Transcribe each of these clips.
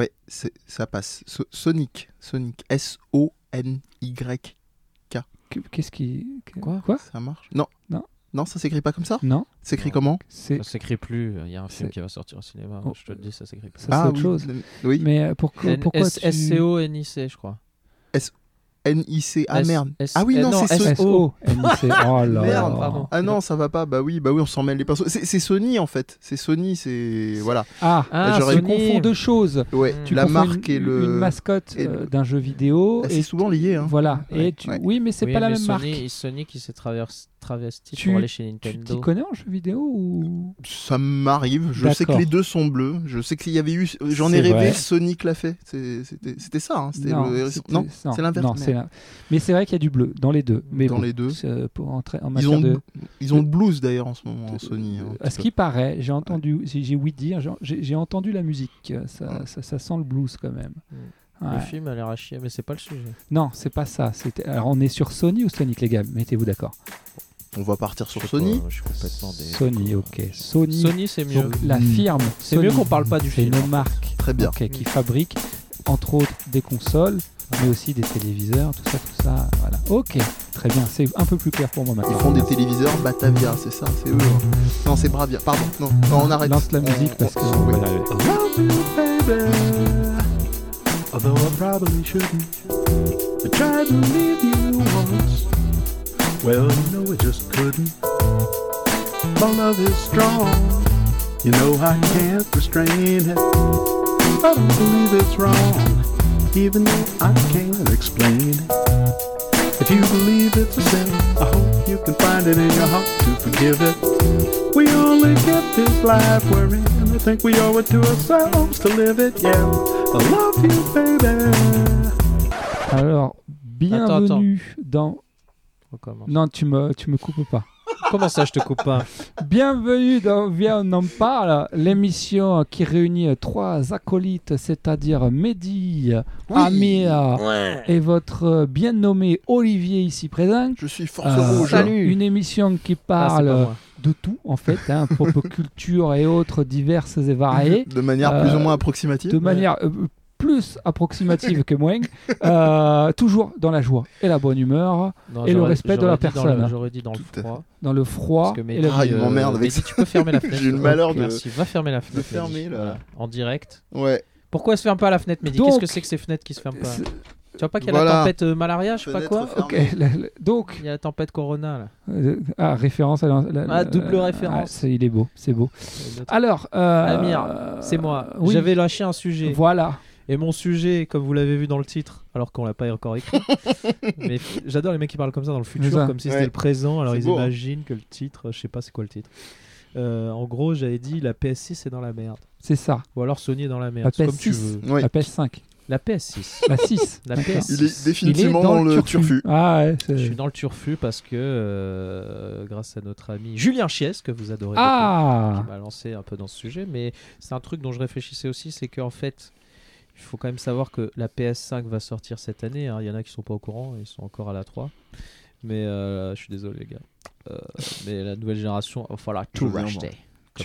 Ouais, c'est- ça passe. So- Sonic. Sonic. S-O-N-Y. Que- Qu'est-ce qui. Quoi Quoi Ça marche? Non. Non. Non, ça s'écrit pas comme ça? Non, Ça s'écrit Non. comment? C'est. Ça s'écrit plus. Il y a un film C'est- qui va sortir au cinéma. Oh. Je te le dis, ça s'écrit plus. Ça, c'est autre oui. chose. Oui. Mais euh, pourquoi, tu... S-C-O-N-I-C, je crois. N-I-C. Ah merde. S- Ah oui, eh, non, non, c'est Sony. Oh là Merde, là. pardon. Ah non, ça va pas. Bah oui, bah oui, on s'en mêle les pinceaux. C'est Sony en fait. C'est Sony, c'est voilà. Ah, Ah, j'aurais tu Sony. confonds deux choses. Ouais. Tu la marque une, et le. une mascotte euh, le- d'un jeu vidéo. Ah, et c'est souvent lié. Hein. Voilà. Ouais, et tu... ouais. Oui, mais c'est Oui, pas la même Sony, marque. Sony qui s'est travers- travesti Tu- pour aller chez Tu Nintendo. t'y connais en jeu vidéo ou Ça m'arrive. Je sais que les deux sont bleus. Je sais qu'il y avait eu. J'en ai C'est rêvé. vrai. Sonic l'a fait. C'était ça. hein. C'était Non, le- c'est l'inverse. la- Mais c'est vrai qu'il y a du bleu dans les deux. Mais Dans bon, les deux. euh, Pour entrer en Ils matière ont, de. ils ont le blues d'ailleurs en ce moment, Sony. hein, À ce qui paraît, j'ai entendu, j'ai j'ai ouï dire, j'ai- entendu la musique. Ça, Ouais. ça, ça sent le blues quand même. Le Ouais. film a l'air à chier, mais c'est pas le sujet. Non, c'est pas ça. Alors, on est sur Sony ou Sonic, les gars? Mettez-vous d'accord. On va partir sur Sony. pas, je suis complètement dé- Sony, ok. Sony, Sony, c'est mieux. donc la Mm. firme. C'est mieux qu'on parle pas du C'est film. une marque Très bien. qui fabrique, entre autres, des consoles, mais aussi des téléviseurs, tout ça, tout ça. Voilà. Ok, très bien. C'est un peu plus clair pour moi Ils maintenant. font des téléviseurs Batavia, c'est ça, c'est eux. hein. Non, c'est Bravia. Pardon, non, non, on arrête. Lance la On- musique parce que. on- on va oui. y arriver. I love you, baby. Although I probably shouldn't. I tried to leave you once. Well, you know, I just couldn't. My love is strong. You know, I can't restrain it. I don't believe it's wrong. Even though I can't explain it. If you believe it's a sin, I hope you can find it in your heart to forgive it. We only get this life we're in. I think we owe it to ourselves to live it. Yeah, I love you, baby. Alors, Attends, bienvenue dans. Recommence. Non, tu me, tu me coupes pas. Comment ça, je te coupe pas? Bienvenue dans Viens on en parle, l'émission qui réunit trois acolytes, c'est-à-dire Mehdi, Amir et votre bien nommé Olivier ici présent. Je suis force Euh, rouge. salut. Une émission qui Ah, parle de tout en fait, hein, pop culture et autres diverses et variées, De manière Euh, plus ou moins approximative. de manière euh, plus approximative que moins, euh, toujours dans la joie et la bonne humeur, Non, et le respect de la personne. J'aurais dit dans le froid. dans le froid Parce que et Ah, il euh, m'emmerde avec Mehdi, ça. tu peux fermer la fenêtre. J'ai le malheur de- Merci, va fermer la fenêtre. fermer, là. En direct. Ouais. Pourquoi elle se ferme pas la fenêtre, Mehdi? Qu'est-ce que c'est que ces fenêtres qui se ferment pas Tu vois pas qu'il y a Voilà. la tempête euh, malaria, je sais pas quoi donc Il y a la tempête Corona là. Euh, ah, référence à la, la- Ah, double euh, référence. ah, il est beau, c'est beau. Alors, euh, Amir, C'est moi. oui, J'avais lâché un sujet. Voilà. Et mon sujet, comme vous l'avez vu dans le titre, alors qu'on l'a pas encore écrit. mais j'adore les mecs qui parlent comme ça dans le futur, comme si Ouais. c'était le présent. Alors ils beau, hein. imaginent que le titre, je sais pas c'est quoi le titre. Euh, en gros, j'avais dit la PS6 est dans la merde. C'est ça. Ou alors Sony est dans la merde. La C'est comme tu PS6. veux. Oui. La PS5. La PS6. La 6. La D'accord. PS6. Il est définitivement Il est dans, le turfu. Ah ouais. c'est- Je suis dans le turfu parce que euh, grâce à notre ami Julien Chies, que vous adorez Ah beaucoup, qui m'a lancé un peu dans ce sujet, mais c'est un truc dont je réfléchissais aussi, c'est qu'en fait, il faut quand même savoir que la PS5 va sortir cette année. hein. Il y en a qui sont pas au courant, ils sont encore à la 3. Mais euh, je suis désolé les gars. Euh, mais la nouvelle génération, il va falloir tout racheter.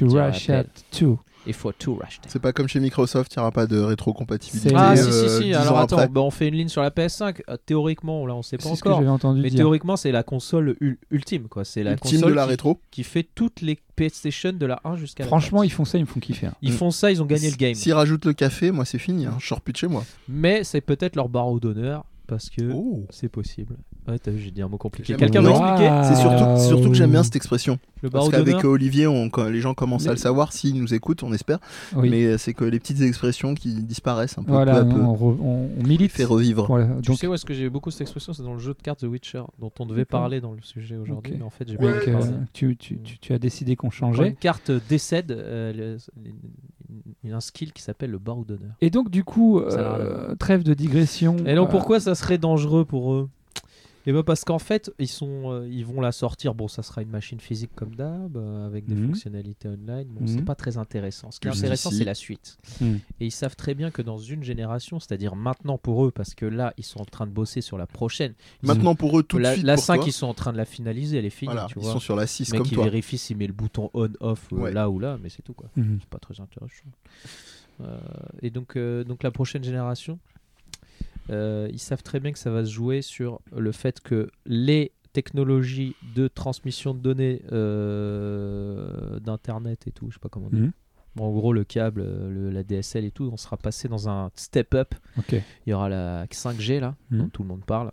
Dirait rachètes Apple. tout. Il faut tout racheter. C'est pas comme chez Microsoft, il n'y aura pas de rétrocompatibilité. Ah euh, si si si, 10 alors attends, bah, on fait une ligne sur la PS5. Euh, théoriquement, là on sait pas C'est ce que encore. j'avais entendu Mais dire. théoriquement, c'est la console ul- ultime, quoi. C'est la Ultime console de la qui, rétro. qui fait toutes les PlayStation de la 1 jusqu'à la Franchement, 4. ils font ça, ils me font kiffer. hein. ils font ça, ils ont gagné le game. S'ils rajoutent le café, moi c'est fini, hein. je sors plus de chez moi. Mais c'est peut-être leur barreau d'honneur parce que Oh. c'est possible. Ouais, t'as vu, j'ai dit un mot compliqué. Quelqu'un veut expliquer Ah, C'est surtout, que j'aime bien cette expression. le Parce qu'avec Olivier, on- quand les gens commencent à le savoir, s'ils nous écoutent, on espère. Oui. Mais c'est que les petites expressions qui disparaissent un peu voilà, peu à peu, on, re- on- on milite. fait revivre. Voilà, Tu donc, sais où est-ce que j'ai beaucoup cette expression C'est dans le jeu de cartes The Witcher, dont on devait parler dans le sujet aujourd'hui. Mais en fait, j'ai Ouais, pas donc, euh, tu, tu- tu- tu as décidé qu'on Quand changeait. une carte décède, euh, un skill qui s'appelle le barreau d'honneur. Et donc, du coup, euh, trêve de digression. Et donc euh, pourquoi ça serait dangereux pour eux? Et ben parce qu'en fait ils sont, euh, ils vont la sortir. Bon, ça sera une machine physique comme d'hab, euh, avec des Mhm. fonctionnalités online. Bon, Mhm. c'est pas très intéressant. Ce qui est Plus intéressant, c'est la suite. Mhm. Et ils savent très bien que dans une génération, c'est-à-dire maintenant pour eux, parce que là ils sont en train de bosser sur la prochaine. Maintenant pour eux, tout de la suite. la pour 5 toi, ils sont en train de la finaliser, elle est finie. voilà, tu ils vois. sont sur la 6 Le mec comme qui toi. vérifie s'il met le bouton on off euh, Ouais. là ou là, mais c'est tout quoi. Mhm. C'est pas très intéressant. Euh, et donc, donc la prochaine génération, euh, ils savent très bien que ça va se jouer sur le fait que les technologies de transmission de données euh, d'internet et tout, je sais pas comment dire. Mhm. Bon, en gros, le câble, euh, le- la DSL et tout, on sera passé dans un step up. Ok. Il y aura la 5G là, Mhm. dont tout le monde parle,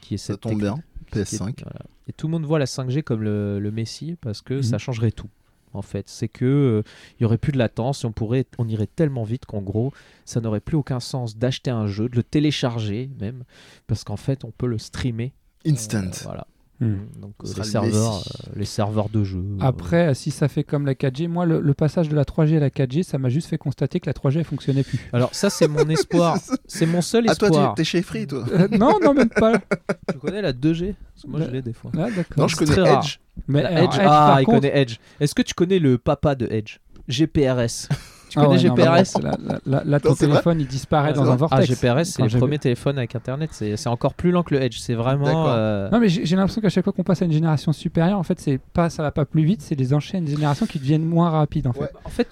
qui est Ça cette tombe techno- bien. qui est- PS5. voilà. Et tout le monde voit la 5G comme le, le Messie parce que Mhm. ça changerait tout. En fait, c'est que euh, il y aurait plus de latence et on pourrait, on irait tellement vite qu'en gros, ça n'aurait plus aucun sens d'acheter un jeu, de le télécharger même, parce qu'en fait, on peut le streamer. euh, Instant. voilà. Hmm. Donc euh, les le serveurs, euh, les serveurs de jeu. euh, Après, si ça fait comme la 4G, moi, le, le passage de la 3G à la 4G, ça m'a juste fait constater que la 3G elle fonctionnait plus. Alors ça, c'est mon espoir. c'est mon seul Ah, toi, espoir. tu- t'es chez Free, toi Euh, non, non, même pas. tu connais la 2G Parce que moi, je La- l'ai des fois. Ah, d'accord. Non, je connais très rare. Edge. Mais alors, Edge, Edge, ah, il contre- connaît Edge. Est-ce que tu connais le papa de Edge? GPRS. Tu Ah connais GPRS mais Là, là, là, là, ton téléphone, il disparaît Ah, dans un vrai vortex. Ah, GPRS, c'est premiers vu. téléphones avec Internet. C'est encore plus lent que le Edge. C'est vraiment. Euh, Non, mais j'ai l'impression qu'à chaque fois qu'on passe à une génération supérieure, en fait, c'est pas, ça va pas plus vite, c'est les anciennes générations qui deviennent moins rapides, en fait. Ouais. En fait,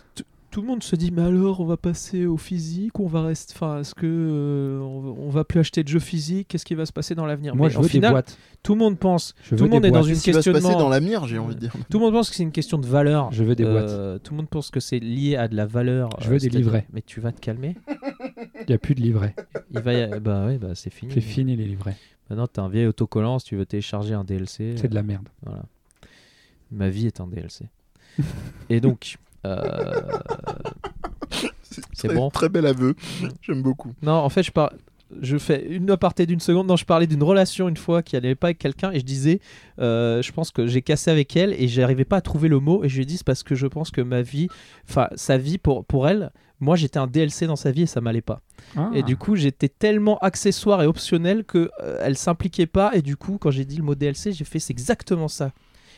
tout le monde se dit mais alors on va passer au physique, on va rester. Enfin, est-ce que euh, on, va- on va plus acheter de jeux physiques? Qu'est-ce qui va se passer dans l'avenir? Moi, Mais je veux final, des boîtes. tout le monde pense. Je tout le monde des est dans une Qu'est-ce qui va se passer dans l'avenir, j'ai envie de dire? Tout le monde pense que c'est une question de valeur. Je veux des boîtes. Euh, tout le monde pense que c'est lié à de la valeur. Je veux des c'est-à-dire- livrets. Mais tu vas te calmer? Il n'y a plus de livret. Il va y- Bah ouais, bah c'est fini. C'est fini les livrets. Maintenant, t'as un vieil autocollant si tu veux télécharger un DLC. C'est de la merde. Voilà. Ma vie est un DLC. Et donc, euh, C'est très, bon. Très bel aveu. J'aime beaucoup. non, en fait, je par... Je fais une aparté d'une seconde. Non, je parlais d'une relation une fois qui allait pas avec quelqu'un et je disais, euh, je pense que j'ai cassé avec elle et j'arrivais pas à trouver le mot et je lui ai dit c'est parce que je pense que ma vie, enfin sa vie pour pour elle, moi j'étais un DLC dans sa vie et ça m'allait pas. Ah. Et du coup, j'étais tellement accessoire et optionnel que euh, elle s'impliquait pas. Et du coup, quand j'ai dit le mot DLC, j'ai fait c'est exactement ça.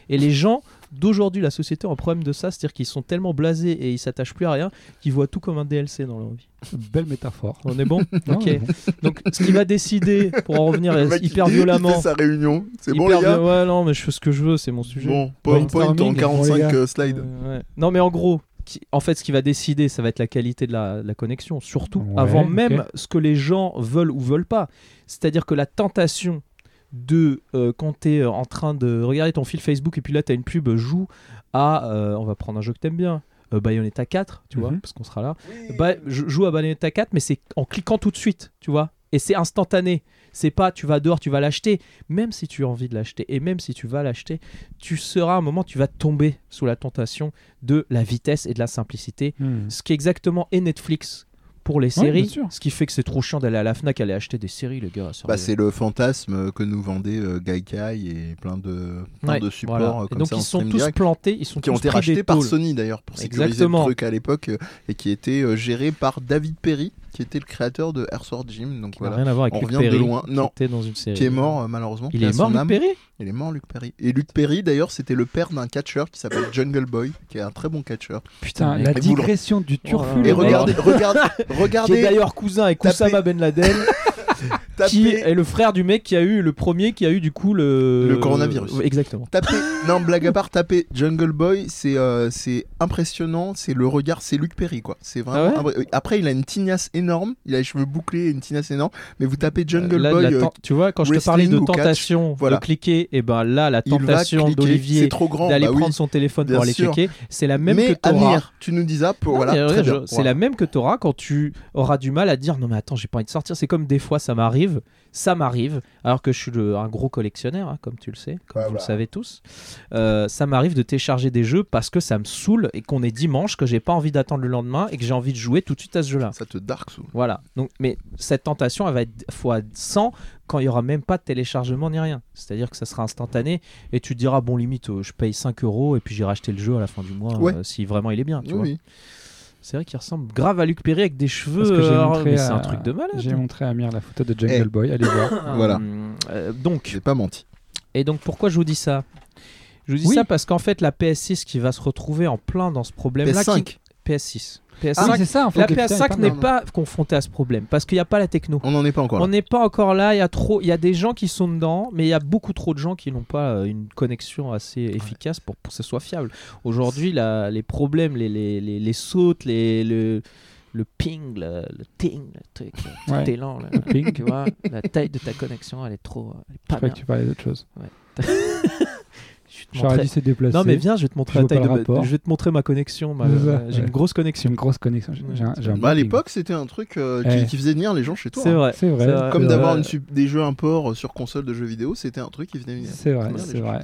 Et les gens d'aujourd'hui, la société a un problème de ça, c'est-à-dire qu'ils sont tellement blasés et ils s'attachent plus à rien qu'ils voient tout comme un DLC dans leur vie. Belle métaphore. On est bon Non, Ok. bon. Donc, ce qui va décider, pour en revenir Le mec, hyper il- Il violemment. fait sa réunion. C'est bon, les gars Ouais, non, mais je fais ce que je veux, c'est mon sujet. Bon, PowerPoint en Brainstorming, 45 bon, les gars. euh, slides. Euh, ouais. Non, mais en gros, qui- en fait, ce qui va décider, ça va être la qualité de la, la connexion, surtout, Ouais, avant même ce que les gens veulent ou veulent pas. C'est-à-dire que la tentation de, euh, quand tu es en train de regarder ton fil Facebook et puis là, tu as une pub, joue à, euh, on va prendre un jeu que t'aimes bien, euh, Bayonetta 4, tu vois, Mhm. parce qu'on sera là. Bah, je joue à Bayonetta 4, mais c'est en cliquant tout de suite, tu vois. Et c'est instantané. C'est pas tu vas dehors, tu vas l'acheter. Même si tu as envie de l'acheter et même si tu vas l'acheter, tu seras à un moment, tu vas tomber sous la tentation de la vitesse et de la simplicité. Hmm. Ce qui exactement est Netflix pour les séries. ce qui fait que c'est trop chiant d'aller à la Fnac aller acheter des séries, les gars. Bah, c'est le fantasme que nous vendait euh, Gaikai et plein de, plein Ouais, de supports voilà. euh, comme donc ça ils sont tous direct, plantés, ils sont qui ont été rachetés par. Sony d'ailleurs pour sécuriser Exactement. le truc à l'époque euh, et qui était euh, géré par David Perry qui était le créateur de Earthworm Jim donc Qui n'a voilà rien à voir avec On Luc de loin. qui Non. était dans une série. qui est mort euh, malheureusement Il est mort, Luc âme. Perry il est mort Luc Perry et Luc Perry d'ailleurs c'était le père d'un catcheur qui s'appelle Jungle Boy qui est un très bon catcheur Putain, la vous digression du turfu. Oh et regardez regardez qui est regardez d'ailleurs cousin avec Oussama Ben Laden. qui est le frère du mec qui a eu le premier qui a eu du coup le Le coronavirus. Ouais, exactement. Tapez, non blague à part, tapez Jungle Boy, c'est euh, c'est impressionnant, c'est le regard, c'est Luc Perry quoi. C'est vraiment. Ah ouais Après il a une tignasse énorme, il a les cheveux bouclés, une tignasse énorme, mais vous tapez Jungle Là, Boy, euh, tu vois quand je te parlais de catch, tentation voilà. de cliquer et ben là la tentation cliquer, d'Olivier d'aller bah oui. prendre son téléphone pour aller sûr. checker, c'est la même mais que t'auras. Amir, tu nous dis ça pour Non, voilà, C'est Voilà. la même que tu auras quand tu auras du mal à dire non mais attends j'ai pas envie de sortir. C'est comme des fois ça m'arrive, ça m'arrive alors que je suis le- un gros collectionneur hein, comme tu le sais, comme vous le bah. savez tous. Euh, ça m'arrive de télécharger des jeux parce que ça me saoule et qu'on est dimanche, que j'ai pas envie d'attendre le lendemain et que j'ai envie de jouer tout de suite à ce jeu-là. Ça te dark soul. Voilà. Donc, mais cette tentation, elle va être fois 100 quand il y aura même pas de téléchargement ni rien. C'est-à-dire que ça sera instantané et tu te diras bon limite, euh, je paye 5 euros et puis j'irai acheter le jeu à la fin du mois Ouais. euh, si vraiment il est bien. Tu Oui, vois. oui. C'est vrai qu'il ressemble grave à Luc Perry avec des cheveux. Parce que j'ai euh, montré mais c'est à- un truc de malade. J'ai montré à Amir la photo de Jungle Eh. Boy, allez voir. Voilà. Euh, donc, J'ai pas menti. et donc pourquoi je vous dis ça? Je vous dis Oui. ça parce qu'en fait la PS6 qui va se retrouver en plein dans ce problème-là. PS5. qui- PS6. Ah, PS5. c'est ça, en fait. la que putain, il PS5 parle n'est pas confrontée à ce problème parce qu'il n'y a pas la techno. On n'en est pas encore là. On n'est pas encore là. Il y a trop. Il y a des gens qui sont dedans, mais il y a beaucoup trop de gens qui n'ont pas euh, une connexion assez efficace pour, pour que ce soit fiable. Aujourd'hui, la- les problèmes, les, les, les, les sautes, les, le- le ping, le, le ting, le truc, tout Ouais. est lent. là. Le ping. Tu vois, la taille de ta connexion, elle est trop. Elle est Je pas bien. que tu parlais d'autre chose. Te J'aurais dû se déplacer. Non mais viens, je vais te montrer la taille de ma- rapport. Je vais te montrer ma connexion. ma- J'ai ouais. une grosse connexion. une grosse connexion. J'ai- j'ai un- j'ai un Bah, à l'époque, c'était un truc euh, Eh. qui, qui faisait venir les gens chez toi. C'est hein. vrai. C'est vrai. Comme c'est d'avoir vrai. une sup- des jeux import euh, sur console de jeux vidéo, c'était un truc qui venait venir. C'est vrai, c'est vrai.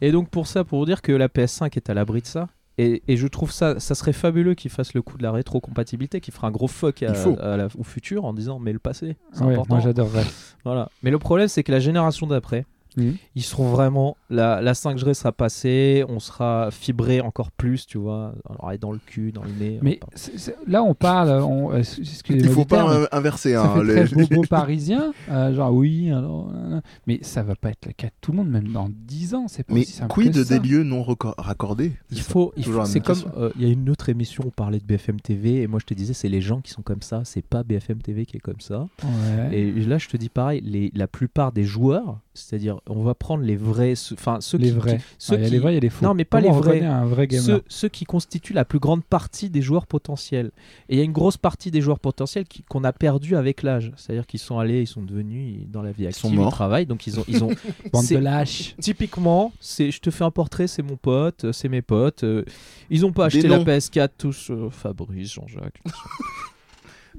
Et donc pour ça, pour vous dire que la PS5 est à l'abri de ça. Et, et je trouve ça, ça serait fabuleux qu'ils fassent le coup de la rétrocompatibilité, qu'ils fera un gros fuck à- Il faut. à la- au futur en disant mais le passé, c'est Ouais, important. moi j'adorerais. Voilà. Mais le problème c'est que la génération d'après, Mhm. ils seront vraiment la, la 5G sera passée, on sera fibré encore plus, tu vois, elle est dans le cul, dans le nez. on Mais là, on parle. On, euh, Il faut terme, pas inverser. Ça hein, fait les- très bobo parisien, euh, genre oui, alors, euh, mais ça va pas être le cas de tout le monde, même dans 10 ans, c'est pas Mais aussi quid que des ça. lieux non raccordés? Il faut, c'est comme, euh, il y a une autre émission, on parlait de BFM TV, et moi je te disais, c'est les gens qui sont comme ça, c'est pas BFM TV qui est comme ça. Ouais. Et là, je te dis pareil, les, la plupart des joueurs, c'est-à-dire, on va prendre les vrais, enfin ceux les qui, vrais. qui- ceux Ah, il y a qui- les vrais, il y a les faux. Non, mais pas Comment les vrais. un vrai ceux, ceux qui constituent la plus grande partie des joueurs potentiels. Et il y a une grosse partie des joueurs potentiels qui- qu'on a perdu avec l'âge. C'est-à-dire qu'ils sont allés, ils sont devenus ils- dans la vie active, sont morts. travaillent, donc ils ont, ils ont Bande de lâches. Typiquement, c'est je te fais un portrait, c'est mon pote, euh, c'est mes potes. euh, ils ont pas acheté la noms. PS4 tous, euh, Fabrice, Jean-Jacques,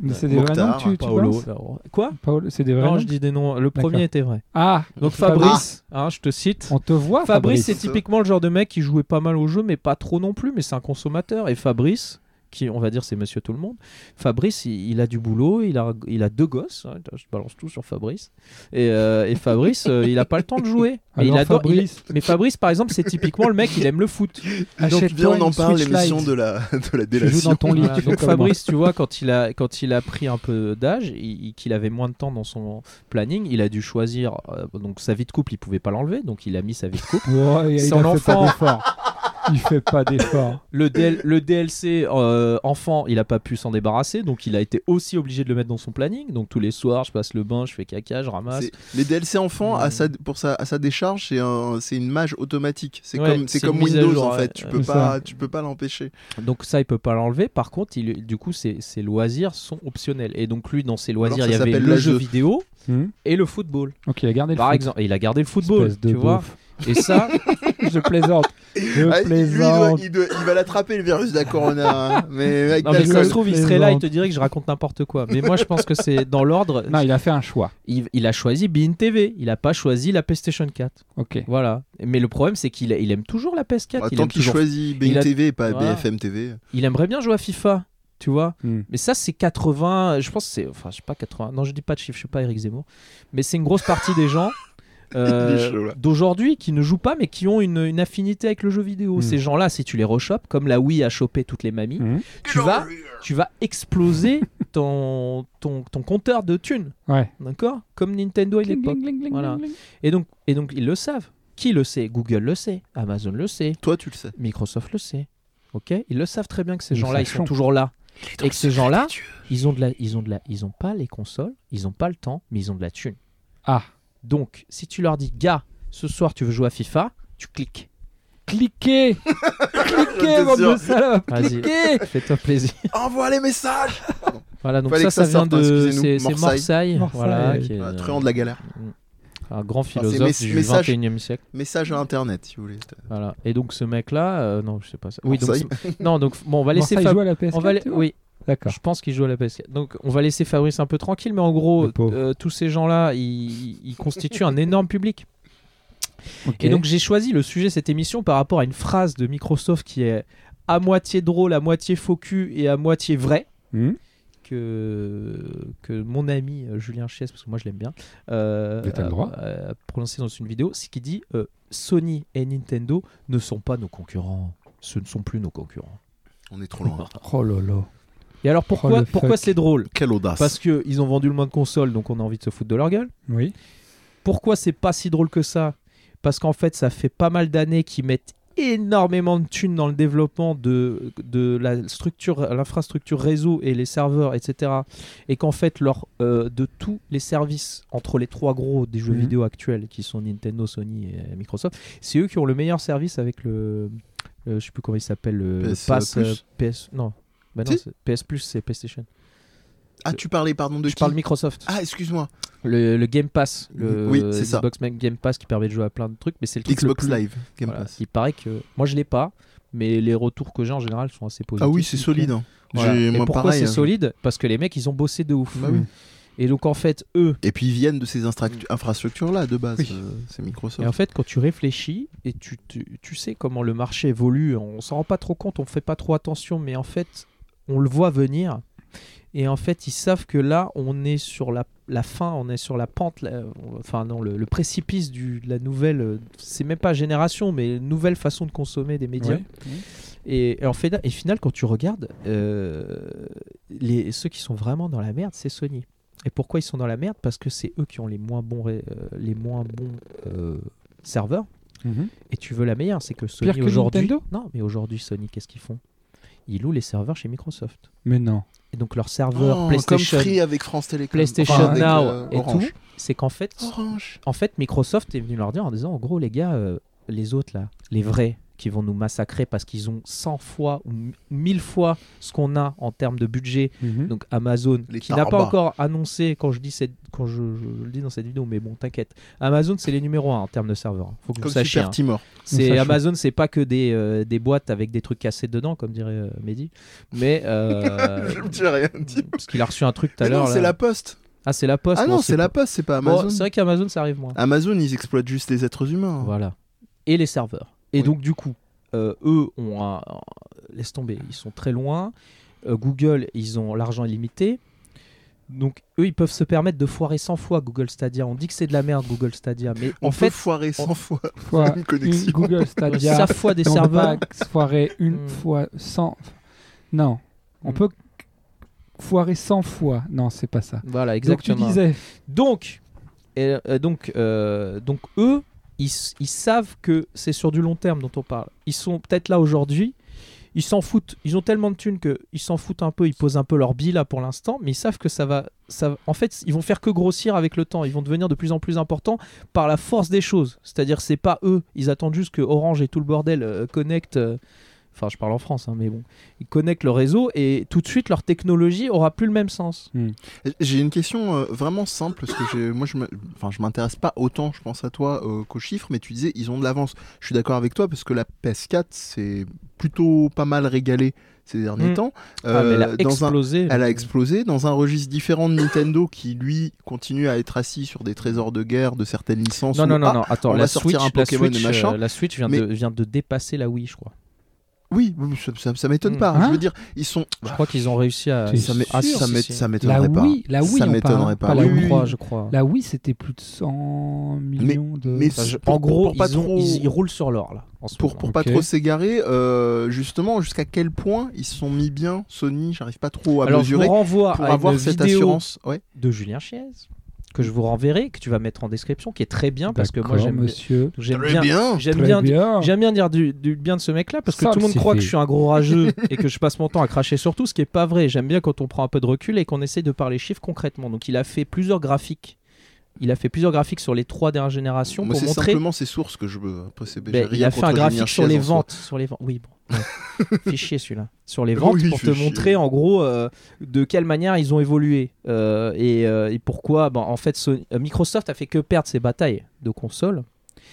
Mais c'est des vrais noms que tu, Paolo. Quoi Paolo, C'est des vrais Non, noms je dis des noms. Le premier était vrai. Ah, Donc Fabrice. Hein, je te cite. on te voit, Fabrice, c'est typiquement le genre de mec qui jouait pas mal au jeu, mais pas trop non plus, mais c'est un consommateur. Et Fabrice, qui on va dire c'est monsieur tout le monde, Fabrice, il, il a du boulot, il a, il a deux gosses, hein, je balance tout sur Fabrice. Et, euh, et Fabrice, euh, il a pas le temps de jouer. Mais, Alors, il adore, il- Fabrice, mais Fabrice, par exemple, c'est typiquement le mec, il aime le foot. Donc viens, on en parle, l'émission de la, de la Tu joues délation. dans ton lit, Voilà, tu fais donc comme Fabrice, tu vois, quand il a quand il a pris un peu d'âge, il- il- qu'il avait moins de temps dans son planning, il a dû choisir. euh, donc sa vie de couple, il pouvait pas l'enlever, donc il a mis sa vie de couple. il Son enfant. Il fait pas d'effort. Le, DL le DLC euh, enfant, il a pas pu s'en débarrasser, donc il a été aussi obligé de le mettre dans son planning. Donc tous les soirs, je passe le bain, je fais caca, je ramasse. Les DLC enfants, à Mm. sa, pour sa, à sa décharge, c'est un, c'est une mage automatique. C'est Ouais, comme, c'est Windows jour, en ouais. fait. Tu peux pas, ça. tu peux pas l'empêcher. Donc ça, il peut pas l'enlever. Par contre, il, du coup, ses, ses loisirs sont optionnels. Et donc lui, dans ses loisirs, il y avait s'appelle le jeu vidéo Hmm et le football. ok, il a gardé le Par foot. exemple, et il a gardé le football, Espèce de tu vois. beauf. Et ça, Je plaisante. Je Ah, lui, il, doit- plaisante. il doit- il va l'attraper le virus de la corona. hein. mais avec non, mais ça se trouve, il serait là, il te dirait que je raconte n'importe quoi. Mais moi, je pense que c'est dans l'ordre. Non, il a fait un choix. Il, il a choisi Bein TV. Il a pas choisi la PlayStation 4. Ok. Voilà. Mais le problème, c'est qu'il il aime toujours la PS4. Bah, il, tant qu'il toujours- choisit a- TV et pas Voilà. BFM TV. il aimerait bien jouer à FIFA. Tu vois Hmm. Mais ça, c'est 80. Je pense que c'est. Enfin, je sais pas 80. Non, je dis pas de chiffre. Je suis pas Eric Zemmour. Mais c'est une grosse partie des gens. euh, d'aujourd'hui qui ne jouent pas mais qui ont une, une affinité avec le jeu vidéo. Hmm. Ces gens-là, si tu les rechopes, comme la Wii a chopé toutes les mamies, Hmm. tu vas, tu vas exploser ton, ton, ton compteur de thunes. Ouais. D'accord? Comme Nintendo à l'époque. Voilà. Et donc, et donc, ils le savent. Qui le sait? Google le sait. Amazon le sait. Toi, tu le sais. Microsoft le sait. Ok? Ils le savent très bien que ces gens-là, ils sont toujours là. Et que ces gens-là, ils ont de la, ils ont de la, ils ont pas les consoles, ils ont pas le temps, mais ils ont de la thune. Ah. Donc, si tu leur dis, gars, ce soir tu veux jouer à FIFA, tu cliques. Cliquez Cliquez, bande de salopes Vas-y. Cliquez Fais-toi plaisir. Envoie les messages Voilà, donc Fallait ça, ça, ça vient de. C'est. Marseille. Marseille. Voilà, qui est, Ah, euh, Truand de la galère. Un grand philosophe du message- 21e siècle. Message à internet, si vous voulez. Voilà. Et donc ce mec-là, euh, non, je sais pas ça. Oui, donc, non, donc bon, on va laisser Marseille Fab- joue à la PS4, On va la- Oui, D'accord. je pense qu'il joue à la PS4. Donc on va laisser Fabrice un peu tranquille, mais en gros, euh, tous ces gens-là, ils, ils constituent un énorme public. Et donc j'ai choisi le sujet de cette émission par rapport à une phrase de Microsoft qui est à moitié drôle, à moitié faux cul et à moitié vrai. Hmm. que, que mon ami euh, Julien Chies, parce que moi je l'aime bien, euh, a- droit. a, a prononcé dans une vidéo, c'est qu'il dit euh, Sony et Nintendo ne sont pas nos concurrents. Ce ne sont plus nos concurrents. On est trop loin. Oh lolo. Et alors pourquoi, le pourquoi c'est drôle? Quelle audace. Parce qu'ils ont vendu le moins de consoles, donc on a envie de se foutre de leur gueule. Oui. Pourquoi c'est pas si drôle que ça? Parce qu'en fait, ça fait pas mal d'années qu'ils mettent énormément de thunes dans le développement de, de la structure, l'infrastructure réseau et les serveurs, etc. Et qu'en fait, leur, euh, de tous les services entre les trois gros des jeux Mhm. vidéo actuels, qui sont Nintendo, Sony et Microsoft, c'est eux qui ont le meilleur service avec le, le- je sais plus comment il s'appelle, le PS Pass Plus euh, PS, non, Bah non, PS Plus, c'est PlayStation. Ah, tu parlais, pardon, de Je qui parle Microsoft. Ah, excuse-moi. Le, le Game Pass. Le Oui, c'est ça. Xbox Game Pass qui permet de jouer à plein de trucs, mais c'est le truc Xbox le plus... Live, Game Voilà. Pass. Il paraît que. Moi, je l'ai pas, mais les retours que j'ai en général sont assez positifs. Ah oui, c'est solide. hein. Voilà. Et moi, pourquoi c'est hein. solide? Parce que les mecs, ils ont bossé de ouf. Bah oui. Et donc, en fait, eux, Et puis ils viennent de ces infrastructures-là de base. Oui. euh, c'est Microsoft. Et en fait, quand tu réfléchis et tu, tu, tu sais comment le marché évolue, on s'en rend pas trop compte, on fait pas trop attention, mais en fait, on le voit venir. Et en fait, ils savent que là, on est sur la, la fin, on est sur la pente, enfin non, le, le précipice du, de la nouvelle, c'est même pas génération, mais nouvelle façon de consommer des médias. Ouais. Et, et en fait, et final, quand tu regardes, euh, les, ceux qui sont vraiment dans la merde, c'est Sony. Et pourquoi ils sont dans la merde? Parce que c'est eux qui ont les moins bons, euh, les moins bons euh, serveurs. Mhm. Et tu veux la meilleure, c'est que Sony aujourd'hui. Non, mais aujourd'hui, Sony, qu'est-ce qu'ils font? Ils louent les serveurs chez Microsoft. Mais non. Et donc leur serveur Oh, PlayStation, Comme Free avec France Télécom. PlayStation Enfin, avec, Now euh, et Orange. tout, c'est qu'en fait, Orange. en fait, Microsoft est venu leur dire en disant, en gros, les gars, euh, les autres là, les vrais, qui vont nous massacrer parce qu'ils ont 100 fois ou 1000 fois ce qu'on a en termes de budget. Mhm. Donc Amazon, Les qui n'a pas encore annoncé quand je dis cette, quand je, je le dis dans cette vidéo, mais bon, t'inquiète. Amazon, c'est les numéros 1 en termes de serveurs. hein. Faut que Comme vous sachiez. Super hein. Timor. C'est. Amazon, c'est pas que des, euh, des boîtes avec des trucs cassés dedans, comme dirait euh, Mehdi. Mais euh, Je me dis rien dit. parce qu'il a reçu un truc tout à l'heure. c'est là. la poste. Ah, c'est la poste. Ah non, c'est la poste, c'est pas Bon, Amazon. c'est vrai qu'Amazon, ça arrive moins. Amazon, ils exploitent juste les êtres humains. Voilà. Et les serveurs. Et Oui. donc, du coup, euh, eux ont un, un- Laisse tomber, ils sont très loin. Euh, Google, ils ont l'argent illimité. Donc, eux, ils peuvent se permettre de foirer 100 fois Google Stadia. On dit que c'est de la merde, Google Stadia. Mais On en peut fait, foirer 100 fois Fois une connexion. une Google Stadia. ça fois des on peut serveurs. pas foirer une Hmm. fois 100. Non. On Hmm. peut foirer 100 fois. Non, c'est pas ça. Voilà, Donc tu exactement. disais. Donc, et, euh, donc, euh, donc eux, ils, savent que c'est sur du long terme dont on parle. Ils sont peut-être là aujourd'hui. Ils s'en foutent. Ils ont tellement de thunes qu'ils s'en foutent un peu. Ils posent un peu leur bille là pour l'instant, mais ils savent que ça va, ça. En fait, ils vont faire que grossir avec le temps. Ils vont devenir de plus en plus importants par la force des choses. C'est-à-dire, c'est pas eux. Ils attendent juste que Orange et tout le bordel euh, connectent. euh, Enfin, je parle en France, hein, mais bon, ils connectent le réseau et tout de suite leur technologie aura plus le même sens. J'ai une question euh, vraiment simple parce que moi je je m'intéresse pas autant, je pense à toi, euh, qu'aux chiffres, mais tu disais ils ont de l'avance. Je suis d'accord avec toi parce que la PS4 c'est plutôt pas mal régalé ces derniers Mm. temps. Ah, mais elle a Euh, dans un- explosé. Elle a explosé dans un registre différent de Nintendo qui lui continue à être assis sur des trésors de guerre de certaines licences. Non, non, non, non, attends, on la va sortir Switch, un Pokémon la et Switch, machin. euh, la Switch vient, Mais- de, vient de dépasser la Wii, je crois. Oui, oui, ça, ça, ça m'étonne Mm. pas. Hein je veux dire, ils sont. Je crois qu'ils ont réussi à. T'es Ça m'étonnerait pas. La Wii, Ça m'étonnerait hein, pas. la je Oui, oui, oui. je crois. La Wii, c'était plus de 100 millions de. mais Enfin, je- pour- en gros, ils, ont- trop- ils- ils roulent sur l'or là. En ce Pour, pas trop s'égarer, euh, justement, jusqu'à quel point ils se sont mis bien, Sony, j'arrive pas trop à Alors, je vous mesurer, renvoie pour à avoir une cette vidéo assurance. Ouais. de Julien Chiez que je vous renverrai, que tu vas mettre en description, qui est très bien parce que moi j'aime monsieur. j'aime bien, bien. j'aime bien, bien. J'aime bien dire du, du bien de ce mec-là parce que Ça, tout le monde croit que je suis un gros rageux et que je passe mon temps à cracher sur tout, ce qui est pas vrai. J'aime bien quand on prend un peu de recul et qu'on essaie de parler chiffres concrètement. Donc il a fait plusieurs graphiques. Il a fait plusieurs graphiques sur les trois dernières générations Moi, pour c'est montrer. simplement ses sources que je veux. Après, Ben, il a fait un graphique sur les ventes, sur les ventes. Oui, bon. ouais. fait chier celui-là. Sur les ventes Oui, pour te montrer en gros euh, de quelle manière ils ont évolué euh, et, euh, et pourquoi. Ben, en fait, Microsoft a fait que perdre ses batailles de consoles.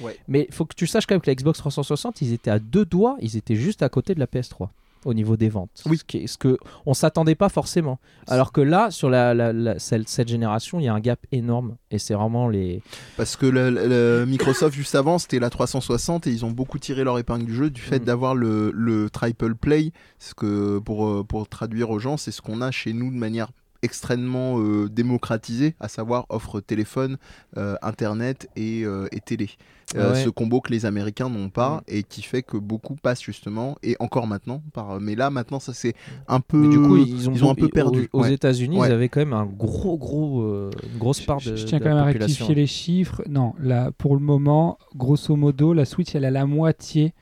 Ouais. Mais il faut que tu saches quand même que la Xbox 360, ils étaient à deux doigts, ils étaient juste à côté de la PS3 au niveau des ventes. Oui. Ce, qui est- ce que on s'attendait pas forcément. Alors que là, sur la, la- la- celle- cette génération, il y a un gap énorme et c'est vraiment les. Parce que le, le- le Microsoft, juste avant, c'était la 360 et ils ont beaucoup tiré leur épingle du jeu du fait Mm. d'avoir le, le triple play. Ce que, pour, euh, pour traduire aux gens, c'est ce qu'on a chez nous de manière extrêmement euh, démocratisée, à savoir offre téléphone, euh, internet et, euh, et télé. Euh, Ouais. Ce combo que les Américains n'ont pas Mm. et qui fait que beaucoup passent justement, et encore maintenant, par... mais là maintenant ça c'est un peu... Mais du coup, ils ont, ils ont un peu aux- perdu, Aux, ouais. États-Unis, Ouais. ils avaient quand même un gros, gros, euh, une grosse part de. Je, je tiens de quand même à rectifier les chiffres. Non, là, pour le moment, grosso modo, la Switch, elle a la moitié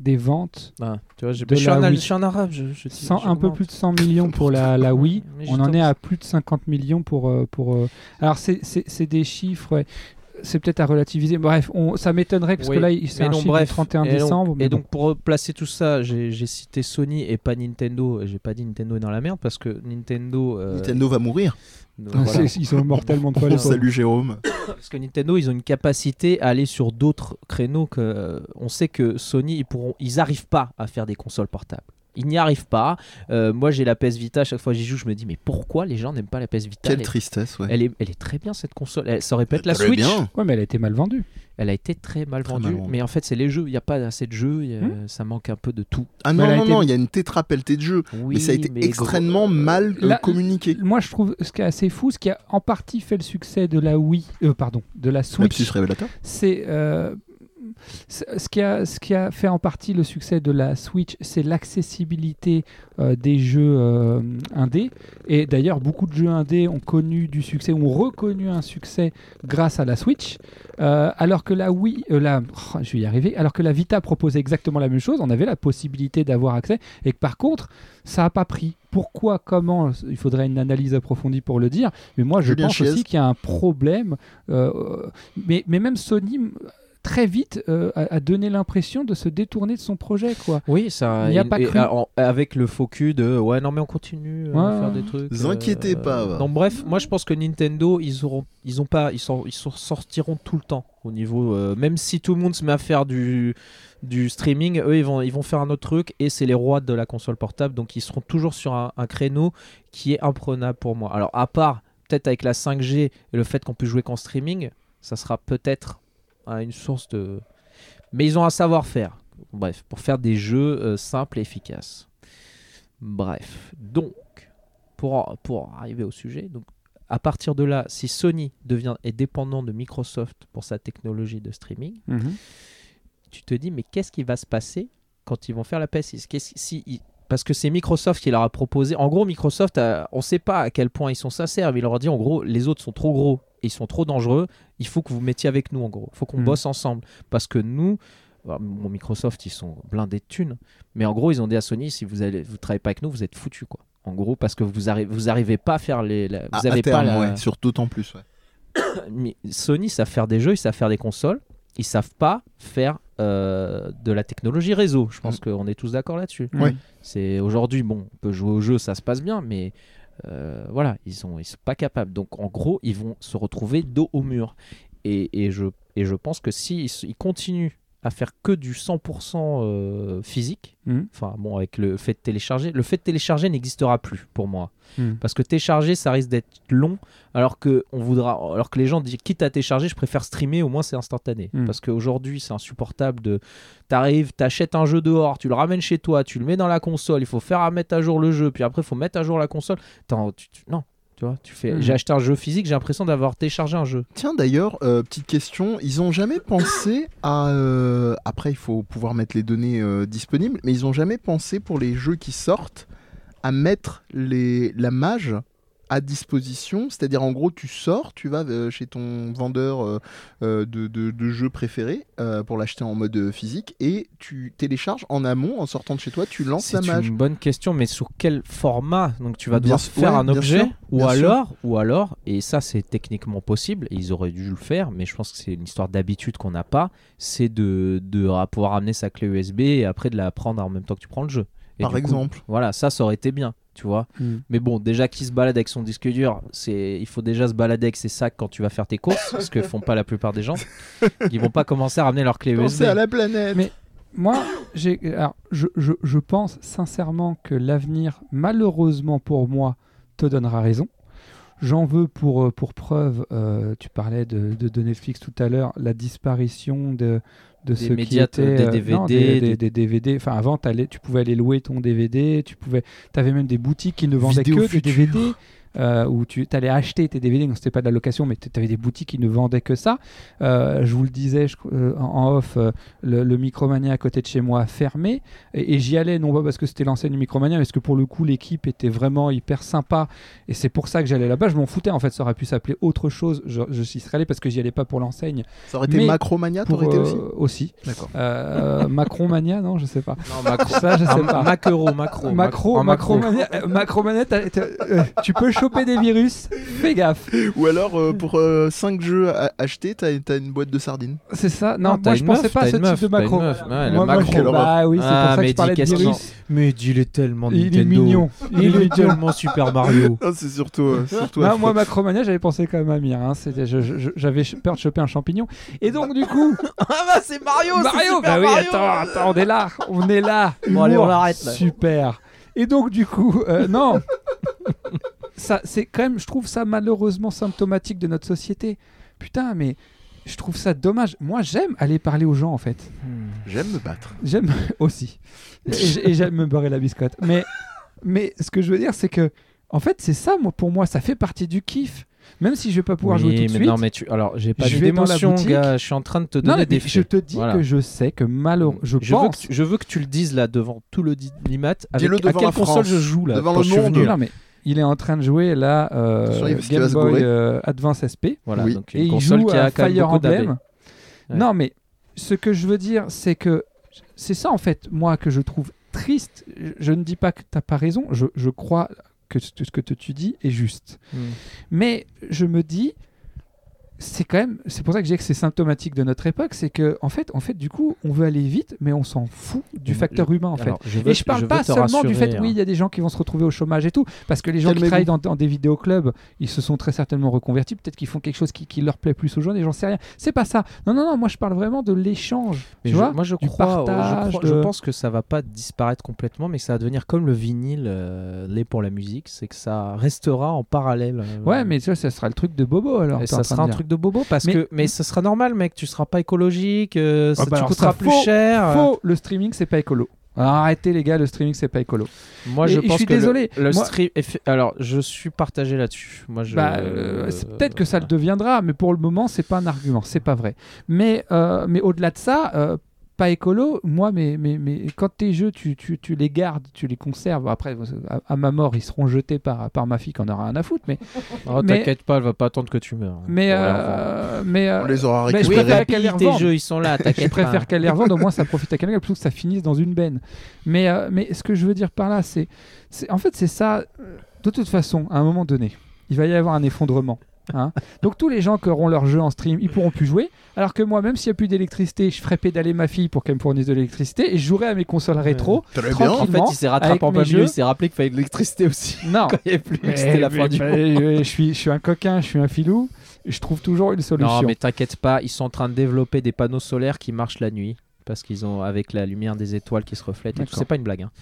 des ventes. Ah, tu vois, j'ai- de je, suis la un, Wii. je suis un arabe. Je, je, 100 je un peu plus de 100 millions pour la, la Wii. On en est à plus de 50 millions pour. euh, pour euh, Alors, c'est- des chiffres. ouais. C'est peut-être à relativiser. Bref, on, ça m'étonnerait parce Oui, que là, c'est un non, chiffre bref. du 31 Et donc- décembre. mais Et bon. donc pour placer tout ça, j'ai j'ai cité Sony et pas Nintendo. J'ai pas dit Nintendo est dans la merde parce que Nintendo. euh, Nintendo va mourir. euh, Ah, voilà. ils sont mortellement de salut Jérôme. Parce que Nintendo, ils ont une capacité à aller sur d'autres créneaux que euh, on sait que Sony, ils pourront, ils arrivent pas à faire des consoles portables. Ils n'y arrivent pas. Euh, moi, j'ai la PS Vita. Chaque fois que j'y joue, je me dis mais pourquoi les gens n'aiment pas la PS Vita? Quelle elle, tristesse, ouais. elle est, elle est très bien cette console. Elle- ça aurait pu être la Très Switch. bien. Ouais, mais elle a été mal vendue. Elle a été très mal Très vendue. mal. Mais en fait, c'est les jeux. Il n'y a pas assez de jeux. il a- Hmm. Ça manque un peu de tout. Ah Mais non, non, été- non, il y a une tétra pelletée de jeux. Oui, mais ça a été extrêmement gros- mal euh, communiqué. Moi, je trouve ce qui est assez fou, ce qui a en partie fait le succès de la Wii, euh, pardon, de la Switch, c'est euh, c'est- ce qui a ce qui a fait en partie le succès de la Switch, c'est l'accessibilité euh, des jeux euh, indés. Et d'ailleurs, beaucoup de jeux indés ont connu du succès, ont reconnu un succès grâce à la Switch, Euh, alors que la Wii, euh, la, oh, je vais y arriver, alors que la Vita proposait exactement la même chose. On avait la possibilité d'avoir accès, et que par contre, ça n'a pas pris. Pourquoi, comment Il faudrait une analyse approfondie pour le dire. Mais moi, je Julien pense aussi qu'il y a un problème. euh, mais, mais même Sony, très vite, euh, a, a donné l'impression de se détourner de son projet. quoi. Oui, ça. Il y a pas et- cru. en- avec le faux cul de ouais non mais on continue à Ouais. faire des trucs. Vous inquiétez pas, va. Donc bref, moi je pense que Nintendo ils auront ils ont pas ils sont ils s'en sortiront tout le temps au niveau euh, même si tout le monde se met à faire du du streaming, eux ils vont ils vont faire un autre truc et c'est les rois de la console portable donc ils seront toujours sur un, un créneau qui est imprenable pour moi. Alors à part peut-être avec la 5G et le fait qu'on peut jouer qu'en streaming, ça sera peut-être hein, une source de mais ils ont un savoir-faire. Bref, pour faire des jeux euh, simples et efficaces. Bref, donc, pour, pour arriver au sujet, donc, à partir de là, si Sony devient, est dépendant de Microsoft pour sa technologie de streaming, tu te dis, mais qu'est-ce qui va se passer quand ils vont faire la PS6 Qu'est-ce- si ils- Parce que c'est Microsoft qui leur a proposé. En gros, Microsoft, a- on ne sait pas à quel point ils sont sincères, mais il leur a dit, en gros, les autres sont trop gros ils sont trop dangereux. Il faut que vous mettiez avec nous, en gros. Il faut qu'on Mhm. bosse ensemble. Parce que nous, bah, bon, Microsoft, ils sont blindés de thunes. Mais en gros, ils ont dit à Sony, si vous allez, vous travaillez pas avec nous, vous êtes foutus, quoi. En gros, parce que vous arrivez, vous arrivez pas à faire les, la- vous À, à avez terme, pas la- ouais, sur d'autant plus. Ouais. Mi- Sony savent faire des jeux, ils savent faire des consoles, ils savent pas faire euh, de la technologie réseau. Je pense qu'on est tous d'accord là-dessus. Ouais. C'est aujourd'hui, bon, on peut jouer au jeu, ça se passe bien, mais euh, voilà, ils sont, ils sont pas capables. Donc en gros, ils vont se retrouver dos au mur. Et, et je, et je pense que s'ils ils continuent à faire que du 100% euh, physique, Mhm. enfin bon, avec le fait de télécharger, le fait de télécharger n'existera plus pour moi. Mhm. Parce que télécharger, ça risque d'être long, alors que on voudra, alors que les gens disent quitte à télécharger, je préfère streamer, au moins c'est instantané. Mm. Parce qu'aujourd'hui, c'est insupportable de, t'arrives, t'achètes un jeu dehors, tu le ramènes chez toi, tu le mets dans la console, il faut faire à mettre à jour le jeu, puis après il faut mettre à jour la console. Attends, tu- tu- non, tu vois, tu fais, Mm. j'ai acheté un jeu physique, j'ai l'impression d'avoir téléchargé un jeu. Tiens d'ailleurs, euh, petite question, ils ont jamais pensé à... euh, après il faut pouvoir mettre les données euh, disponibles, mais ils ont jamais pensé pour les jeux qui sortent à mettre les... la mage à disposition, c'est-à-dire en gros tu sors, tu vas euh, chez ton vendeur euh, euh, de, de- de jeux préférés euh, pour l'acheter en mode physique et tu télécharges en amont, en sortant de chez toi, tu lances la C'est mage. une bonne question, mais sur quel format? Donc tu vas Bien devoir sûr, faire ouais, un objet, sûr, ou sûr. alors, ou alors, et ça c'est techniquement possible, et ils auraient dû le faire, mais je pense que c'est une histoire d'habitude qu'on n'a pas, c'est de, pouvoir amener sa clé USB et après de la prendre en même temps que tu prends le jeu. Et Par coup, exemple. voilà, ça, ça aurait été bien, tu vois. Mhm. Mais bon, déjà qui se balade avec son disque dur, c'est il faut déjà se balader avec ses sacs quand tu vas faire tes courses, ce que font pas la plupart des gens. Ils vont pas commencer à ramener leur clé USB. Pensez à la planète. Mais- Moi, j'ai, je, je- je pense sincèrement que l'avenir, malheureusement pour moi, te donnera raison. J'en veux pour, euh, pour preuve, euh, tu parlais de, de, de Netflix tout à l'heure, la disparition de, de Des ce qui médias, était... des euh, DVD, non, des, des- des- des DVD. Enfin, avant, tu pouvais aller louer ton DVD, tu pouvais... avais même des boutiques qui ne vendaient que des. DVD. Euh, où tu allais acheter tes DVD, donc c'était pas de la location, mais tu avais des boutiques qui ne vendaient que ça. Euh, je vous le disais je- euh, en off, le, le Micromania à côté de chez moi a fermé, et, et j'y allais non pas parce que c'était l'enseigne du Micromania, mais parce que pour le coup l'équipe était vraiment hyper sympa, et c'est pour ça que j'allais là-bas. Je m'en foutais en fait, ça aurait pu s'appeler autre chose. Je, je s'y serais allé parce que j'y allais pas pour l'enseigne, Ça aurait été Macromania, t'aurais été aussi? aussi. D'accord. Macromania, non, je sais pas. Non, macro. Ça, je sais pas. macro, macro. Macro, macro. Euh, tu peux choper des virus, fais gaffe. Ou alors, euh, pour 5 jeux à acheter, t'as une boîte de sardines. C'est ça Non, Non, moi je pensais meuf, pas à ce type meuf, de macro. meuf. Ouais, le Moi, moi, macro. Bah oui, c'est Ah, pour ça que mais je parlais de dis qu'est-ce virus. Mais il est tellement Il est Nintendo. mignon. Il est tellement Super Mario. Non, c'est surtout. euh, surtout Non, affreux. moi, Macromania, j'avais pensé quand même à Mire. Hein. C'était- je- je- J'avais ch- peur de choper un champignon. Et donc, du coup, Ah bah c'est Mario, Mario, bah oui, attends, attends, on est là, on est là. Bon, allez, on l'arrête, là. Super. Et donc du coup, euh, non, ça, c'est quand même, je trouve ça malheureusement symptomatique de notre société. Putain, mais je trouve ça dommage. Moi, j'aime aller parler aux gens en fait. J'aime me battre. J'aime aussi, et, j'aime me beurrer la biscotte. Mais, mais ce que je veux dire, c'est que, en fait, c'est ça, moi, pour moi, ça fait partie du kiff. Même si je vais pas pouvoir jouer tout de mais suite. non, mais tu. Alors, j'ai pas Je d'émotion, gars. Je suis en train de te non, donner mais des je faits. te dis Voilà. que je sais que malheureusement, je, je, veux pense. que tu, je veux que tu le dises là devant tout le Limat. Avec Dis-le à devant quelle la console France, je joue là devant le je monde. venu, là. Non, mais il est en train de jouer là euh, Game Boy euh, Advance SP. Voilà, Oui. donc et il joue qui à a Fire. Emblem. Ouais. Non, mais ce que je veux dire, c'est que c'est ça en fait, moi, que je trouve triste. Je- ne dis pas que tu n'as pas raison, je, je crois que ce ce que tu dis est juste. Hmm. Mais je me dis, c'est quand même, c'est pour ça que je dis que c'est symptomatique de notre époque, c'est que en fait, en fait, du coup, on veut aller vite, mais on s'en fout du Mais facteur humain en fait. Je veux- Et je parle pas seulement du fait, hein. oui, il y a des gens qui vont se retrouver au chômage et tout, parce que les gens qui travaillent dans, dans des vidéoclubs, ils se sont très certainement reconvertis, peut-être qu'ils font quelque chose qui, qui leur plaît plus aux jeunes, et j'en sais rien. C'est pas ça. Non, non, non, moi je parle vraiment de l'échange. Tu vois moi je du crois, je partage, crois- je de- pense que ça va pas disparaître complètement, mais ça va devenir comme le vinyle euh, l'est pour la musique, c'est que ça restera en parallèle. euh, Ouais, mais tu vois, ça sera le truc de Bobo alors. et ça sera un truc de bobo parce Mais- que mais ce sera normal mec tu seras pas écologique euh, ça Ah bah tu ça, plus faux, cher. Faux, le streaming c'est pas écolo. Arrêtez les gars, le streaming c'est pas écolo. moi Et- je pense suis que désolé, le, moi- stream alors je suis partagé là-dessus moi je Bah, euh, peut-être que ça le deviendra, mais pour le moment, c'est pas un argument, c'est pas vrai. Mais, euh, mais au-delà de ça, pas écolo, moi, mais, mais, mais quand tes jeux, tu, tu, tu les gardes, tu les conserves. Après, à, à ma mort, ils seront jetés par, par ma fille qui en aura rien à foutre. Mais, Oh, mais- t'inquiète pas elle va pas attendre que tu meurs mais, euh, mais, euh, On les aura mais je récupérés. préfère qu'elle les tes jeux ils sont là je préfère qu'elle les revende, au moins ça profite à quelqu'un plutôt que ça finisse dans une benne. Mais, euh, mais ce que je veux dire par là, c'est. c'est- En fait, c'est ça. De toute façon, à un moment donné, il va y avoir un effondrement. Hein. Donc tous les gens qui auront leur jeu en stream, ils pourront plus jouer. Alors que moi, même s'il n'y a plus d'électricité, je ferai pédaler ma fille pour qu'elle me fournisse de l'électricité et je jouerai à mes consoles rétro. Très bien. En fait il s'est rattrapé avec en milieu jeux. il s'est rappelé qu'il fallait de l'électricité aussi Non. quand il n'y avait plus c'était la mais- fin du mais- monde mais je, suis, je suis un coquin, je suis un filou. Je trouve toujours une solution. Non, mais t'inquiète pas, ils sont en train de développer des panneaux solaires qui marchent la nuit. Parce qu'ils ont, avec la lumière des étoiles qui se reflètent. et tout. D'accord. C'est pas une blague. Hein.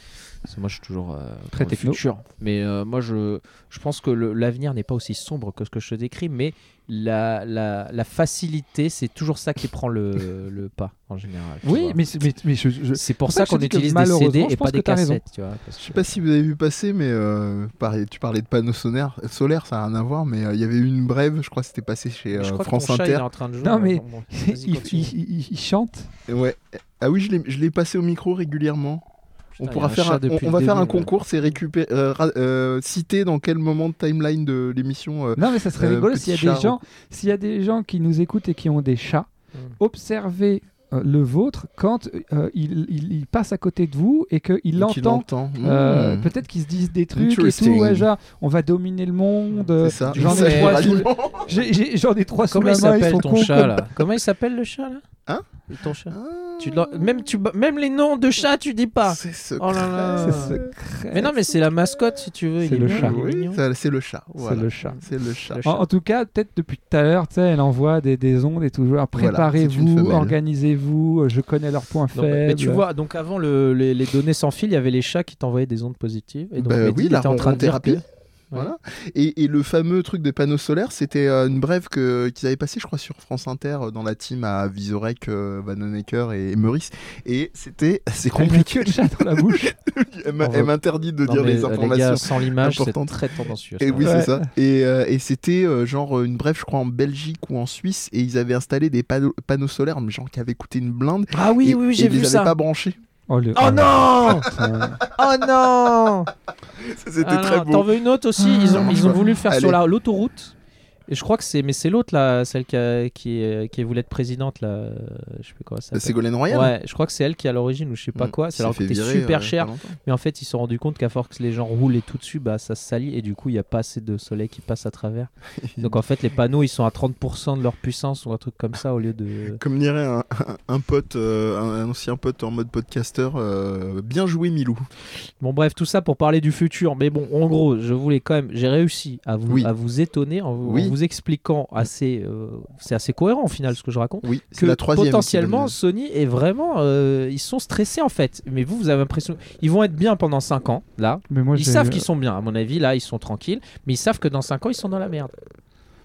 Parce que moi, je suis toujours euh, Très futur. Mais euh, moi, je, je pense que l'avenir n'est pas aussi sombre que ce que je te décris. Mais la, la, la facilité, c'est toujours ça qui prend le, le pas, en général. oui, mais, c'est- mais, mais je- je- c'est pour ça qu'on utilise des CD et pas des cassettes. Tu vois, parce Je sais que- pas si vous avez vu passer, mais euh, pareil, tu parlais de panneaux solaires, solaires ça n'a rien à voir, mais euh, il y avait eu une brève, je crois que c'était passé chez euh, je crois France que ton chat, il est Inter. en train de jouer. Non, mais- Bon, il, il- il- il chante. Ouais. Ah oui, je l'ai- je l'ai passé au micro régulièrement. On pourra faire un, on, va faire un concours, c'est récupérer, euh, euh, citer dans quel moment de timeline de l'émission. euh, Non, mais ça serait Euh, rigolo s'il y a chat, des gens, s'il y a des gens qui nous écoutent et qui ont des chats, Mm. observez euh, le vôtre quand euh, il, il- il passe à côté de vous et qu'il l'entend. entend. Euh, Mmh. Peut-être qu'ils se disent des trucs et tout, Interesting. ouais, genre, on va dominer le monde. C'est ça. J'en ai j'en ai trois sous Comment la il main, ils s'appelle sont ton cons chat là? Comment il s'appelle le chat là? Hein Ton chat? Ah. Tu même, tu... même les noms de chats, tu dis pas. C'est secret. Oh là là. C'est secret. Mais non, mais c'est la mascotte si tu veux. C'est est le chat. Oui, c'est le chat. C'est le chat. C'est le chat. Le En, en tout cas, peut-être depuis tout à l'heure, tu sais, elle envoie des, des ondes et Voilà, une Préparez-vous, organisez-vous, euh, je connais leurs points faibles. mais, mais tu vois, donc avant le- les, les données sans fil, il y avait les chats qui t'envoyaient des ondes positives. Et donc, Bah Mehdi, oui, il la était en train de dire. Voilà. Et, et le fameux truc des panneaux solaires, c'était euh, une brève que- qu'ils avaient passé, je crois, sur France Inter euh, dans la team à Visorek, euh, Vanhoenacker et, et Meurice. Et c'était, c'est Elle a compliqué. que le chat dans la bouche. Elle elle m'interdit de Non, dire les informations. gars, sans l'image, c'est très tendancieux. Et oui, Ouais. c'est ça. Et, euh, et c'était euh, genre une brève, je crois, en Belgique ou en Suisse, et ils avaient installé des panneaux, panneaux solaires, mais genre qui avaient coûté une blinde. Ah oui, et, oui, j'ai ils vu les ça. avaient pas branchés. Oh, le... Oh non. Oh non C'était Ah très non, beau. T'en veux une autre aussi? Ils ont, ils ont voulu le faire Allez. sur la- l'autoroute. Et je crois que c'est, mais c'est l'autre là, celle qui, a- qui, est- qui voulait être présidente là. euh, Je sais plus quoi ça. Ségolène Royal Ouais, je crois que c'est elle qui est à l'origine ou je sais pas Mm. quoi. Ça leur virer, super euh, cher. Mais en fait, ils se sont rendus compte qu'à force que les gens roulent et tout dessus, bah ça se salit et du coup, il n'y a pas assez de soleil qui passe à travers. Donc en fait, les panneaux, ils sont à 30% de leur puissance ou un truc comme ça au lieu de. Comme dirait un, un- un pote, euh, un, ancien pote en mode podcaster, euh, bien joué Milou. Bon bref, tout ça pour parler du futur. Mais bon, en gros, je voulais quand même, j'ai réussi à vous, Oui. à vous étonner en vous, en Oui. Vous expliquant assez, euh, c'est assez cohérent au final ce que je raconte. Oui, Que la troisième. potentiellement qui Sony est vraiment, euh, ils sont stressés en fait. Mais vous, vous avez l'impression, ils vont être bien pendant 5 ans là. Mais moi, Ils savent qu'ils sont bien. À mon avis, là, ils sont tranquilles. Mais ils savent que dans 5 ans, ils sont dans la merde.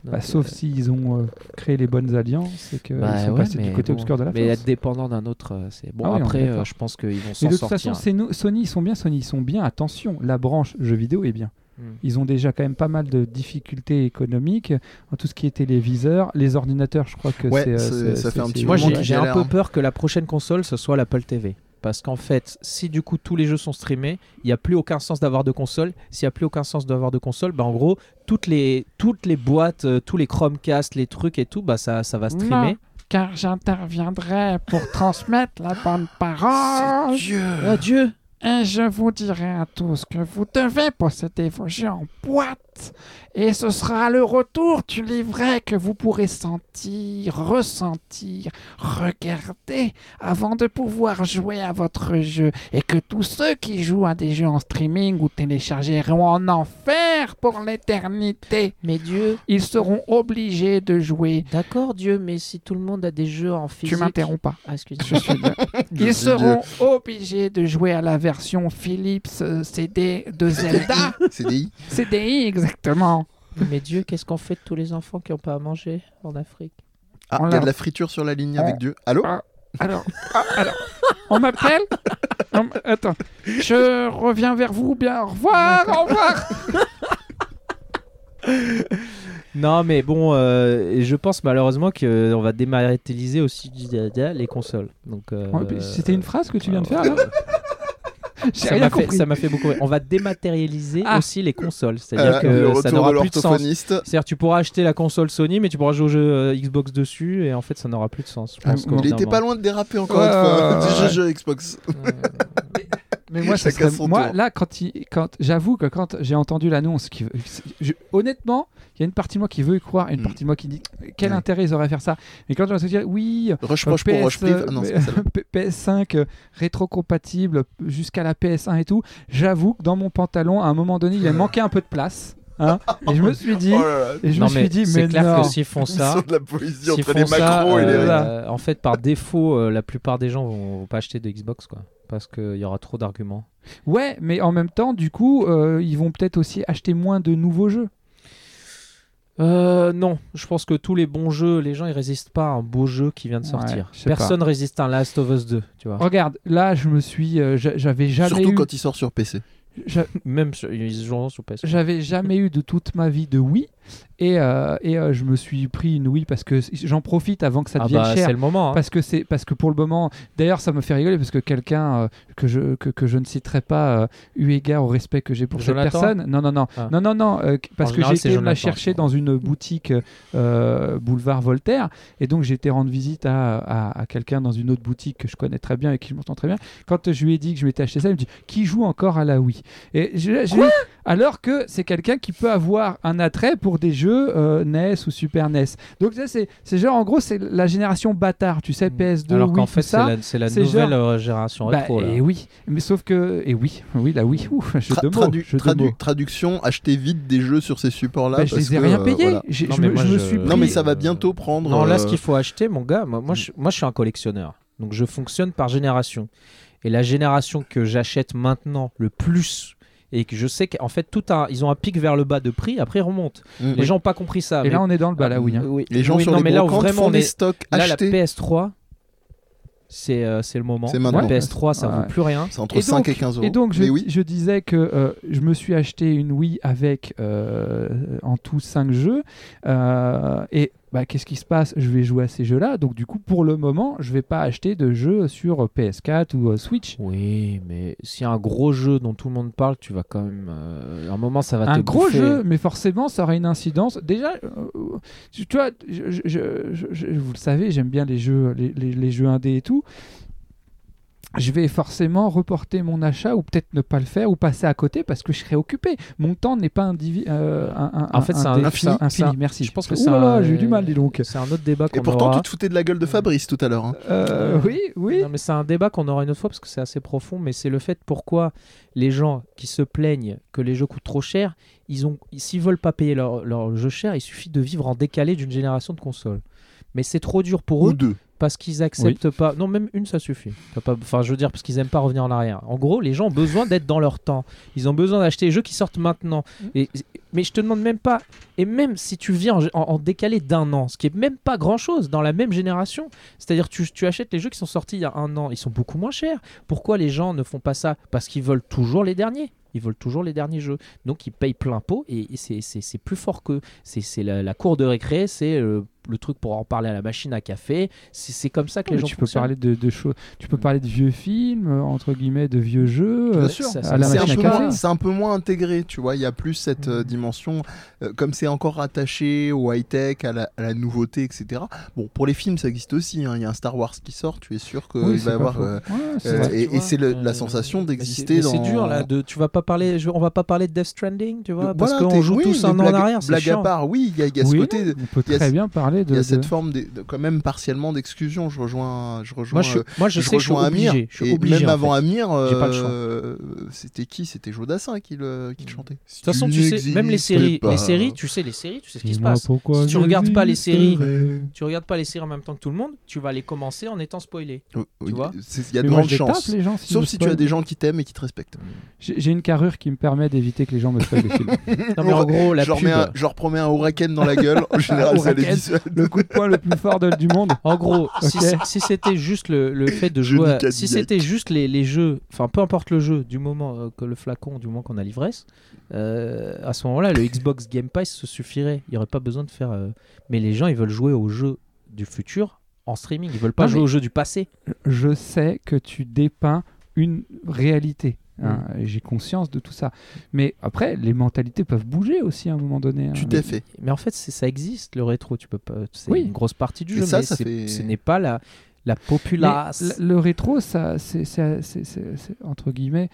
Bah, Donc, sauf euh, s'ils ont euh, créé les bonnes alliances et qu'ils bah sont ouais, passés mais du côté bon. obscur de la Mais force. être dépendant d'un autre, c'est bon. Ah oui, après, euh, je pense qu'ils vont Mais s'en de toute sortir. façon, c'est nous- Sony, ils sont bien, Sony, ils sont bien. Attention, la branche jeux vidéo est bien. Hmm. Ils ont déjà quand même pas mal de difficultés économiques en tout ce qui est téléviseur, les ordinateurs. Je crois que Ouais, c'est. euh, c'est- c'est- ça fait un c'est- petit c'est- Moi, j'ai un peu hein. peur que la prochaine console, ce soit l'Apple TV. Parce qu'en fait, si du coup tous les jeux sont streamés, il n'y a plus aucun sens d'avoir de console. S'il n'y a plus aucun sens d'avoir de console, bah en gros, toutes les, toutes les boîtes, euh, tous les Chromecast, les trucs et tout, bah ça, ça va streamer. Non, car j'interviendrai pour transmettre la bonne parole. Ah Dieu Et je vous dirai à tous que vous devez posséder vos jeux en boîte. Et ce sera le retour du livret que vous pourrez sentir, ressentir, regarder avant de pouvoir jouer à votre jeu. Et que tous ceux qui jouent à des jeux en streaming ou téléchargeront en enfer pour l'éternité, Mais Dieu, ils seront obligés de jouer. d'accord Dieu, mais si tout le monde a des jeux en physique... Tu m'interromps pas. Ah, excuse-moi. Je suis bien. Je Ils seront obligés de jouer à la version Philips euh, CD de Zelda. CDI. CDI, exactement. Mais Dieu, qu'est-ce qu'on fait de tous les enfants qui n'ont pas à manger en Afrique? Ah, On il y a de la friture sur la ligne avec Dieu. Allô? Ah, alors, ah, alors, on m'appelle? Attends, je reviens vers vous. Bien, au revoir, au revoir. Non, mais bon, euh, je pense malheureusement qu'on va dématérialiser aussi les consoles. Donc, euh, Ouais, C'était une phrase que tu viens de faire là? ça m'a fait, ça beaucoup rire. On va dématérialiser Ah. aussi les consoles. C'est-à-dire Euh, que ça n'aura plus de sens. C'est-à-dire tu pourras acheter la console Sony, mais tu pourras jouer au jeu euh, Xbox dessus, et en fait ça n'aura plus de sens. Je pense Ah, Il était pas loin de déraper encore Ouais, une fois. ouais. Je jeu Xbox. Mais moi, ça serait- son moi là, quand, il- quand j'avoue que quand j'ai entendu l'annonce, qui, je- honnêtement, il y a une partie de moi qui veut y croire, et une Mm. partie de moi qui dit quel Ouais. intérêt ils auraient à faire ça? Mais quand je me suis dit, oui, Rush euh, Roche pour PS, Roche Prive. Ah non, c'est pas celle-là. P- PS5 euh, rétro-compatible jusqu'à la PS1 et tout, j'avoue que dans mon pantalon, à un moment donné, il a manqué un peu de place. hein. et je me suis dit, Oh là là. et je Non, me suis mais dit, c'est clair non. que s'ils font ça, de la poésie s'ils entre font les ça, et les euh, euh, en fait par défaut, euh, la plupart des gens vont, vont pas acheter de Xbox quoi, parce qu'il y aura trop d'arguments. Ouais, mais en même temps, du coup, euh, ils vont peut-être aussi acheter moins de nouveaux jeux. Euh, non, je pense que tous les bons jeux, les gens ils résistent pas à un beau jeu qui vient de sortir. Personne résiste à un Last of Us 2, tu vois. Regarde, là, je me suis, euh, j'a- j'avais jamais Surtout eu, quand il sort sur PC. Même sur, ils se joueront sur PS. j'avais jamais eu de toute ma vie de Wii, et, euh, et euh, je me suis pris une Wii parce que j'en profite avant que ça Ah devienne bah cher. c'est le moment. hein. Parce que c'est parce que pour le moment, d'ailleurs, ça me fait rigoler parce que quelqu'un euh, que je que, que je ne citerai pas, euh, eu égard au respect que j'ai pour Jonathan cette personne, non non non Ah. non non non, euh, parce En que j'ai été me la chercher dans une boutique euh, boulevard Voltaire et donc j'ai été rendre visite à, à, à quelqu'un dans une autre boutique que je connais très bien et qui je m'entends très bien. Quand je lui ai dit que je m'étais acheté ça, il me dit qui joue encore à la Wii? Et je, je alors que c'est quelqu'un qui peut avoir un attrait pour des jeux euh, NES ou Super NES. Donc ça c'est c'est genre en gros c'est la génération bâtard, tu sais PS2 Mm. Alors Wii, qu'en tout fait c'est la, c'est la nouvelle genre- euh, génération Bah, rétro. là. et oui, mais sauf que et oui, oui là oui, ouf, jeu Tra- de mots, tradu- jeu de tradu- mots. Traduction, achetez vite des jeux sur ces supports-là. Bah, je parce les ai que, rien euh, payés. voilà. J'ai- Non, je, mais me, moi, je me je- suis Non, pris- mais ça va bientôt prendre. Non, là, euh, ce qu'il faut acheter, mon gars, moi, moi, je, moi, je suis un collectionneur. Donc, je fonctionne par génération. Et la génération que j'achète maintenant le plus, et que je sais qu'en fait, tout un, ils ont un pic vers le bas de prix, après ils remontent. mm. Les gens n'ont pas compris ça. Et mais- là on est dans le bas là oui. hein. Oui. Les gens Oui, sur non, les mais là vraiment font des stocks Là, la achetés. PS3, c'est euh, c'est le moment. La PS3, ça Ouais. vaut plus rien. C'est entre Et 5 donc- et 15 euros. Et donc, je, Mais oui. je disais que euh, je me suis acheté une Wii avec euh, en tout 5 jeux. euh, et bah, qu'est-ce qui se passe? Je vais jouer à ces jeux-là. Donc, du coup, pour le moment, je vais pas acheter de jeux sur PS4 ou euh, Switch. Oui, mais s'il y a un gros jeu dont tout le monde parle, tu vas quand même. euh, à un moment, ça va te un gros bouffer. jeu, mais forcément, ça aura une incidence. Déjà, euh, tu vois, je, je- je- je- vous le savez, j'aime bien les jeux, les, les- les jeux indés et tout. Je vais forcément reporter mon achat ou peut-être ne pas le faire ou passer à côté parce que je serai occupé. Mon temps n'est pas indivi- euh, un, un- En fait, c'est un- infini. un- merci. Je pense que c'est là là, un- j'ai eu du mal, dis donc. C'est un autre débat qu'on Et pourtant, aura. tu te foutais de la gueule de Fabrice tout à l'heure. hein. Euh, oui, oui. Non, mais c'est un débat qu'on aura une autre fois parce que c'est assez profond. Mais c'est le fait pourquoi les gens qui se plaignent que les jeux coûtent trop cher, ils ont, s'ils veulent pas payer leur, leur jeu cher, il suffit de vivre en décalé d'une génération de consoles. Mais c'est trop dur pour Ou eux deux. Parce qu'ils acceptent pas. Non, même une, ça suffit. Pas... Enfin, je veux dire, parce qu'ils aiment pas revenir en arrière. En gros, les gens ont besoin d'être dans leur temps. Ils ont besoin d'acheter les jeux qui sortent maintenant. Mm. Et... Mais je te demande même pas. Et même si tu viens en, en- en décalé d'un an, ce qui est même pas grand chose dans la même génération, c'est-à-dire tu, tu achètes les jeux qui sont sortis il y a un an, ils sont beaucoup moins chers. Pourquoi les gens ne font pas ça? Parce qu'ils veulent toujours les derniers. Ils veulent toujours les derniers jeux. Donc ils payent plein pot et et c'est- plus fort que. C'est c'est la, la cour de récré, c'est euh, le truc pour en parler à la machine à café. C'est comme ça que les gens tu peux parler de, de choses. Tu peux parler de vieux films, euh, entre guillemets, de vieux jeux. Bien euh, sûr. C'est un, peu moins, c'est un peu moins intégré, tu vois. Il y a plus cette euh, dimension, euh, comme c'est encore rattaché au high-tech, à la, à la nouveauté, etc. Bon, pour les films, ça existe aussi. hein. Il y a un Star Wars qui sort, tu es sûr qu'il Oui, va y avoir. euh, Ouais, euh, vrai. et c'est la Euh, sensation d'exister dans. C'est dur là. De, tu vas pas parler. je- on va pas parler de Death Stranding, tu vois, parce Voilà, qu'on joue oui, tous un an en arrière. C'est Blague à chiant. part, oui, il y a, il ce côté. on peut il très bien parler de. Il y a de- cette forme, de, de- quand même partiellement d'exclusion. Je rejoins, je rejoins. Moi, je, moi, je, je sais que je suis rejoins Amir. obligé. Je suis et obligé. même en avant fait. Amir, le euh, c'était qui? C'était Jodassin qui le, qui le chantait. De toute façon, tu sais, même les séries, les séries, tu sais, les séries, tu sais ce qui se passe. pourquoi Si tu regardes pas les séries. Tu regardes pas les séries en même temps que tout le monde, tu vas les commencer en étant spoilé. Oh, oui, vois Il y a de grandes chances. Sauf si tu as des gens qui t'aiment et qui te respectent. J'ai une carrure qui me permet d'éviter que les gens me spoilent les films. Non mais en gros, la je, leur pub. mets un- je leur promets un huracan dans la gueule. En général, ça les Huracan. Le coup de poing le plus fort de- du monde. En gros, si, c'était juste le, le fait de jouer, à- si c'était juste les, les jeux, enfin peu importe le jeu, du moment euh, que le flacon, du moment qu'on a l'ivresse, euh, à ce moment-là, le Xbox Game Pass se suffirait. Il n'y aurait pas besoin de faire. euh, Mais les gens, ils veulent jouer aux jeux du futur en streaming. Ils veulent pas Non, jouer aux jeux du passé. Je sais que tu dépeins une réalité. Hein, Mm. et J'ai conscience de tout ça. Mais après, les mentalités peuvent bouger aussi à un moment donné. hein. Tout à fait. Mais en fait, ça existe le rétro. Tu peux pas. C'est Oui. une grosse partie du jeu. ça, mais ça c'est- fait- ce n'est pas la la populace. le, le rétro, ça, c'est- entre guillemets.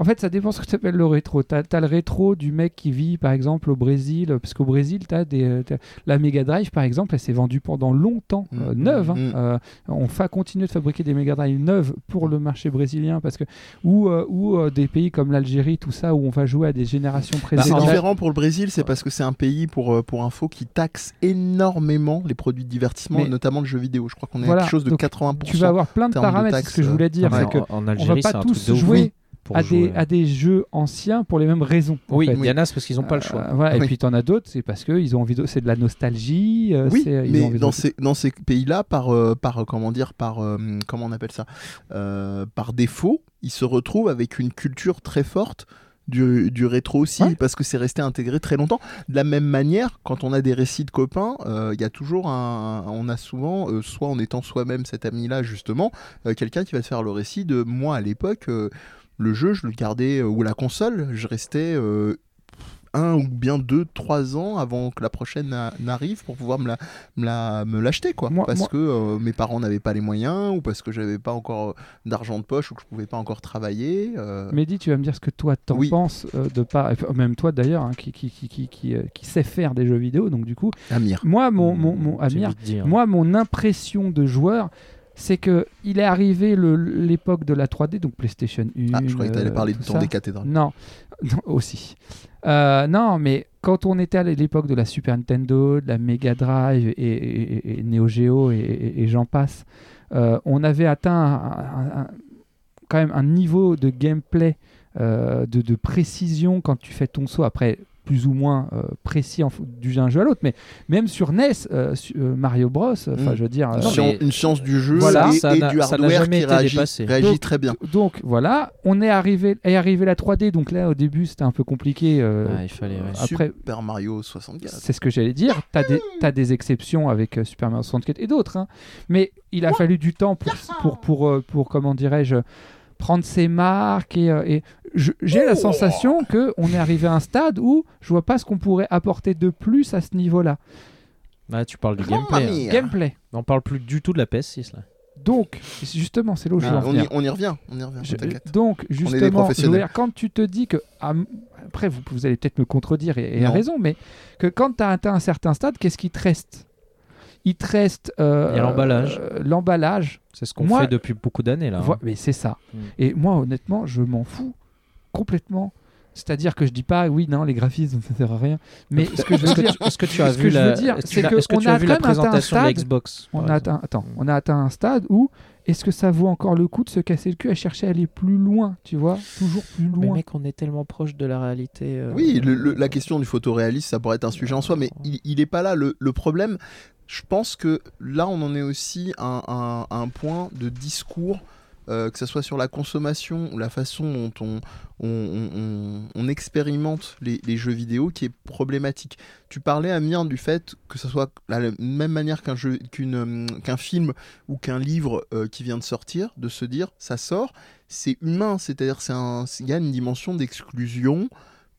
En fait, ça dépend ce que tu appelles le rétro. Tu as, le rétro du mec qui vit, par exemple, au Brésil. Parce qu'au Brésil, tu as des. euh, t'as- La Mega Drive, par exemple, elle s'est vendue pendant longtemps, euh, Mm. neuve. hein. Mm. Euh, on va continuer de fabriquer des Mega Drive neuves pour le marché brésilien. Parce que, ou euh, ou, euh, des pays comme l'Algérie, tout ça, où on va jouer à des générations C'est précédentes. différent pour le Brésil, c'est parce que c'est un pays, pour, euh, pour info, qui taxe énormément les produits de divertissement, Mais- et notamment le jeu vidéo. Je crois qu'on est Voilà, à quelque chose de donc, 80%. tu vas avoir plein de paramètres. C'est ce que je voulais dire. C'est que en, en on va Algérie, c'est pas un truc tous de jouer à des, à des jeux anciens pour les mêmes raisons. en Oui, il y en a, c'est parce qu'ils n'ont pas le choix. Euh, voilà. Oui. Et puis t'en as d'autres, c'est parce qu'ils ont envie de. C'est de la nostalgie. euh, Oui, c'est- ils ont mais de- dans ces, dans ces pays-là, par, euh, par, comment dire, par, euh, comment on appelle ça, Euh, par défaut, ils se retrouvent avec une culture très forte du, du rétro aussi, Ouais. parce que c'est resté intégré très longtemps. De la même manière, quand on a des récits de copains, euh, il y a toujours un, on a souvent, euh, soit en étant soi-même cet ami-là justement, euh, quelqu'un qui va te faire le récit de moi à l'époque. Le jeu, je le gardais, euh, ou la console, je restais euh, un ou bien deux, trois ans avant que la prochaine na- n'arrive pour pouvoir me la, me la- me l'acheter quoi. Moi- parce moi- que euh, mes parents n'avaient pas les moyens ou parce que j'avais pas encore d'argent de poche ou que je pouvais pas encore travailler. euh, Mehdi, tu vas me dire ce que toi t'en Oui. penses euh, de pas. Même toi d'ailleurs, hein, qui, qui, qui, qui, qui, euh, qui sait faire des jeux vidéo. Donc du coup, Amir. moi, mon, mon, mon J'ai Amir, moi, mon impression de joueur. C'est que il est arrivé l'époque de la 3D, donc PlayStation 1. Ah, je croyais que tu allais euh, parler du temps des cathédrales. Non, non, aussi. Euh, non, mais quand on était à l'époque de la Super Nintendo, de la Mega Drive et, et- et Neo Geo et, et- et j'en passe, euh, on avait atteint un- un- un- quand même un niveau de gameplay, euh, de, de précision quand tu fais ton saut. Après, plus ou moins euh, précis en, du d'un jeu à l'autre, mais même sur NES, euh, Mario Bros, enfin Mm. je veux dire, Une, euh, science, une science du jeu Voilà. et, Ça et du ça hardware jamais qui réagit, dépassé. réagit Donc- très bien. donc voilà, on est arrivé, est arrivé la 3D, donc là au début c'était un peu compliqué. euh, il fallait. ouais. après, Super Mario 64. c'est ce que j'allais dire. T'as des, t'as des exceptions avec euh, Super Mario 64 et d'autres, hein. mais il a fallu du temps pour, pour, pour, euh, pour, comment dirais-je, prendre ses marques et, euh, j'ai la sensation que on est arrivé à un stade où je vois pas ce qu'on pourrait apporter de plus à ce niveau-là. Ah, tu parles du gameplay. hein. Gameplay. On parle plus du tout de la PS6 là. Donc, justement, c'est là où je veux Ah, en on, y, on y revient, on y revient, Je- donc, justement, je veux professionnels. dire, quand tu te dis que. ah, après, vous, vous allez peut-être me contredire et, et à raison, mais que quand tu as atteint un certain stade, qu'est-ce qui te reste? Il te reste. euh, Il y a l'emballage. euh, l'emballage. C'est ce qu'on Moi- fait depuis beaucoup d'années là. hein. Mais c'est ça. Mm. Et moi, honnêtement, je m'en fous complètement. C'est-à-dire que je dis pas, oui, non, les graphismes, ça sert à rien. Mais ce que je veux dire, que tu as ce vu que je veux la, c'est que- que est-ce que on tu a as vu quand la même atteint un présentation de la stade- Xbox on a atteint, attends, on a atteint un stade où est-ce que ça vaut encore le coup de se casser le cul à chercher à aller plus loin, tu vois Toujours plus Mais loin. mec, on est tellement proche de la réalité. euh, Oui, le- le- la question du photoréalisme, ça pourrait être un sujet en soi, mais il, il est pas là. Le, le problème, je pense que là, on en est aussi à un, à un point de discours, euh, que ce soit sur la consommation ou la façon dont on, on, on- on- on expérimente les, les jeux vidéo, qui est problématique. Tu parlais, Amir, du fait que ce soit la même manière qu'un jeu, qu'une, qu'un film ou qu'un livre euh, qui vient de sortir, de se dire, ça sort, c'est humain, c'est-à-dire c'est un- il y a une dimension d'exclusion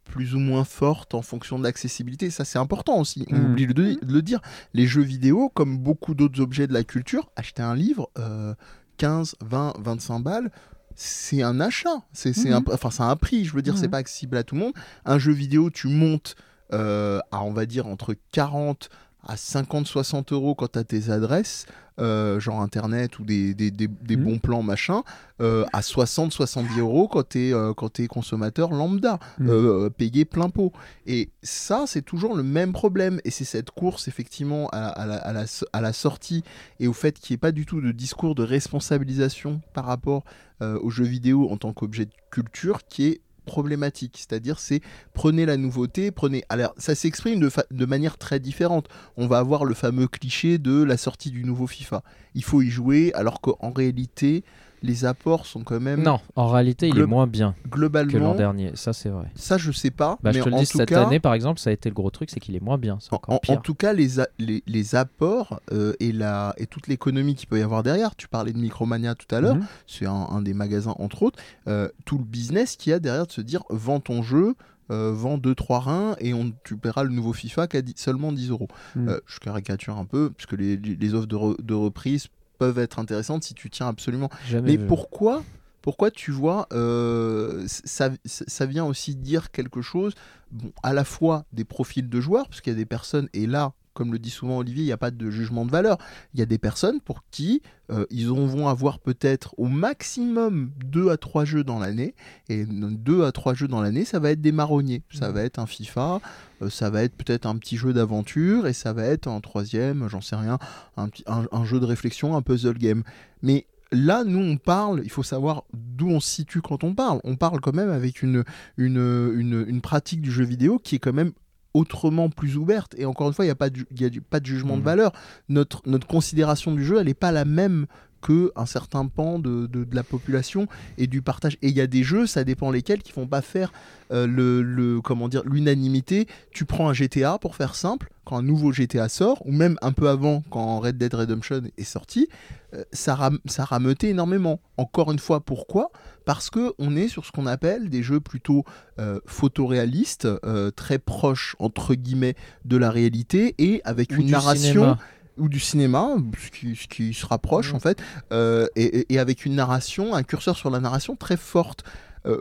plus ou moins forte en fonction de l'accessibilité. Ça, c'est important aussi. On Mm. oublie de, de le dire. Les jeux vidéo, comme beaucoup d'autres objets de la culture, acheter un livre, euh, 15, 20, 25 balles, c'est un achat. C'est c'est Mhm. un, enfin, c'est un prix. Je veux dire, c'est Mhm. pas accessible à tout le monde. Un jeu vidéo, tu montes euh, à, on va dire, entre 40 à 50, 60 euros quand tu as tes adresses, euh, genre internet ou des, des, des- des Mhm. bons plans machin, euh, à 60, 70 euros quand tu es, consommateur lambda, euh, payé plein pot. Et ça, c'est toujours le même problème. Et c'est cette course, effectivement, à, à la, à la à la sortie et au fait qu'il n'y ait pas du tout de discours de responsabilisation par rapport euh, aux jeux vidéo en tant qu'objet de culture qui est problématique. C'est-à-dire, c'est prenez la nouveauté, prenez. Alors, ça s'exprime de, de manière très différente. On va avoir le fameux cliché de la sortie du nouveau FIFA. Il faut y jouer, alors qu'en réalité, les apports sont quand même Non, en réalité, il est moins bien que l'an globalement. dernier. Ça, c'est vrai. Ça, je sais pas. Bah, mais je te le en dis, tout cette cas, année, par exemple, ça a été le gros truc, c'est qu'il est moins bien. En, encore en- en pire. tout cas, les, les, les apports euh, et, la, et toute l'économie qu'il peut y avoir derrière, tu parlais de Micromania tout à l'heure, Mhm. c'est un, un des magasins entre autres, euh, tout le business qu'il y a derrière de se dire vends ton jeu, euh, vends 2-3 reins et on, tu paieras le nouveau FIFA qui a dix- seulement 10 euros. Mhm. Je caricature un peu, puisque les, les offres de, re- de reprise peuvent être intéressantes si tu tiens absolument Jamais mais vu. pourquoi pourquoi tu vois, euh, ça, ça vient aussi dire quelque chose, bon, à la fois des profils de joueurs, parce qu'il y a des personnes, et là, comme le dit souvent Olivier, il n'y a pas de jugement de valeur. Il y a des personnes pour qui euh, ils en vont avoir peut-être au maximum 2 à 3 jeux dans l'année, et 2 à 3 jeux dans l'année, ça va être des marronniers. Ça va être un FIFA, euh, ça va être peut-être un petit jeu d'aventure, et ça va être un troisième, j'en sais rien, un, petit, un, un jeu de réflexion, un puzzle game. Mais là, nous, on parle, il faut savoir d'où on se situe quand on parle. On parle quand même avec une, une, une, une pratique du jeu vidéo qui est quand même autrement plus ouverte. Et encore une fois, il n'y a, pas y a du- pas de jugement de Mhm. valeur. Notre, notre considération du jeu, elle n'est pas la même que un certain pan de, de, de la population et du partage. Et il y a des jeux, ça dépend lesquels, qui vont pas faire euh, le, le- comment dire l'unanimité. Tu prends un GTA pour faire simple, quand un nouveau GTA sort, ou même un peu avant quand Red Dead Redemption est sorti, euh, ça, ram- ça rameutait énormément. Encore une fois, pourquoi? Parce que on est sur ce qu'on appelle des jeux plutôt euh, photoréalistes, euh, très proches entre guillemets de la réalité et avec Ou une narration cinéma. ou du cinéma, ce qui, ce qui se rapproche en fait, euh, et, avec une narration, un curseur sur la narration très forte.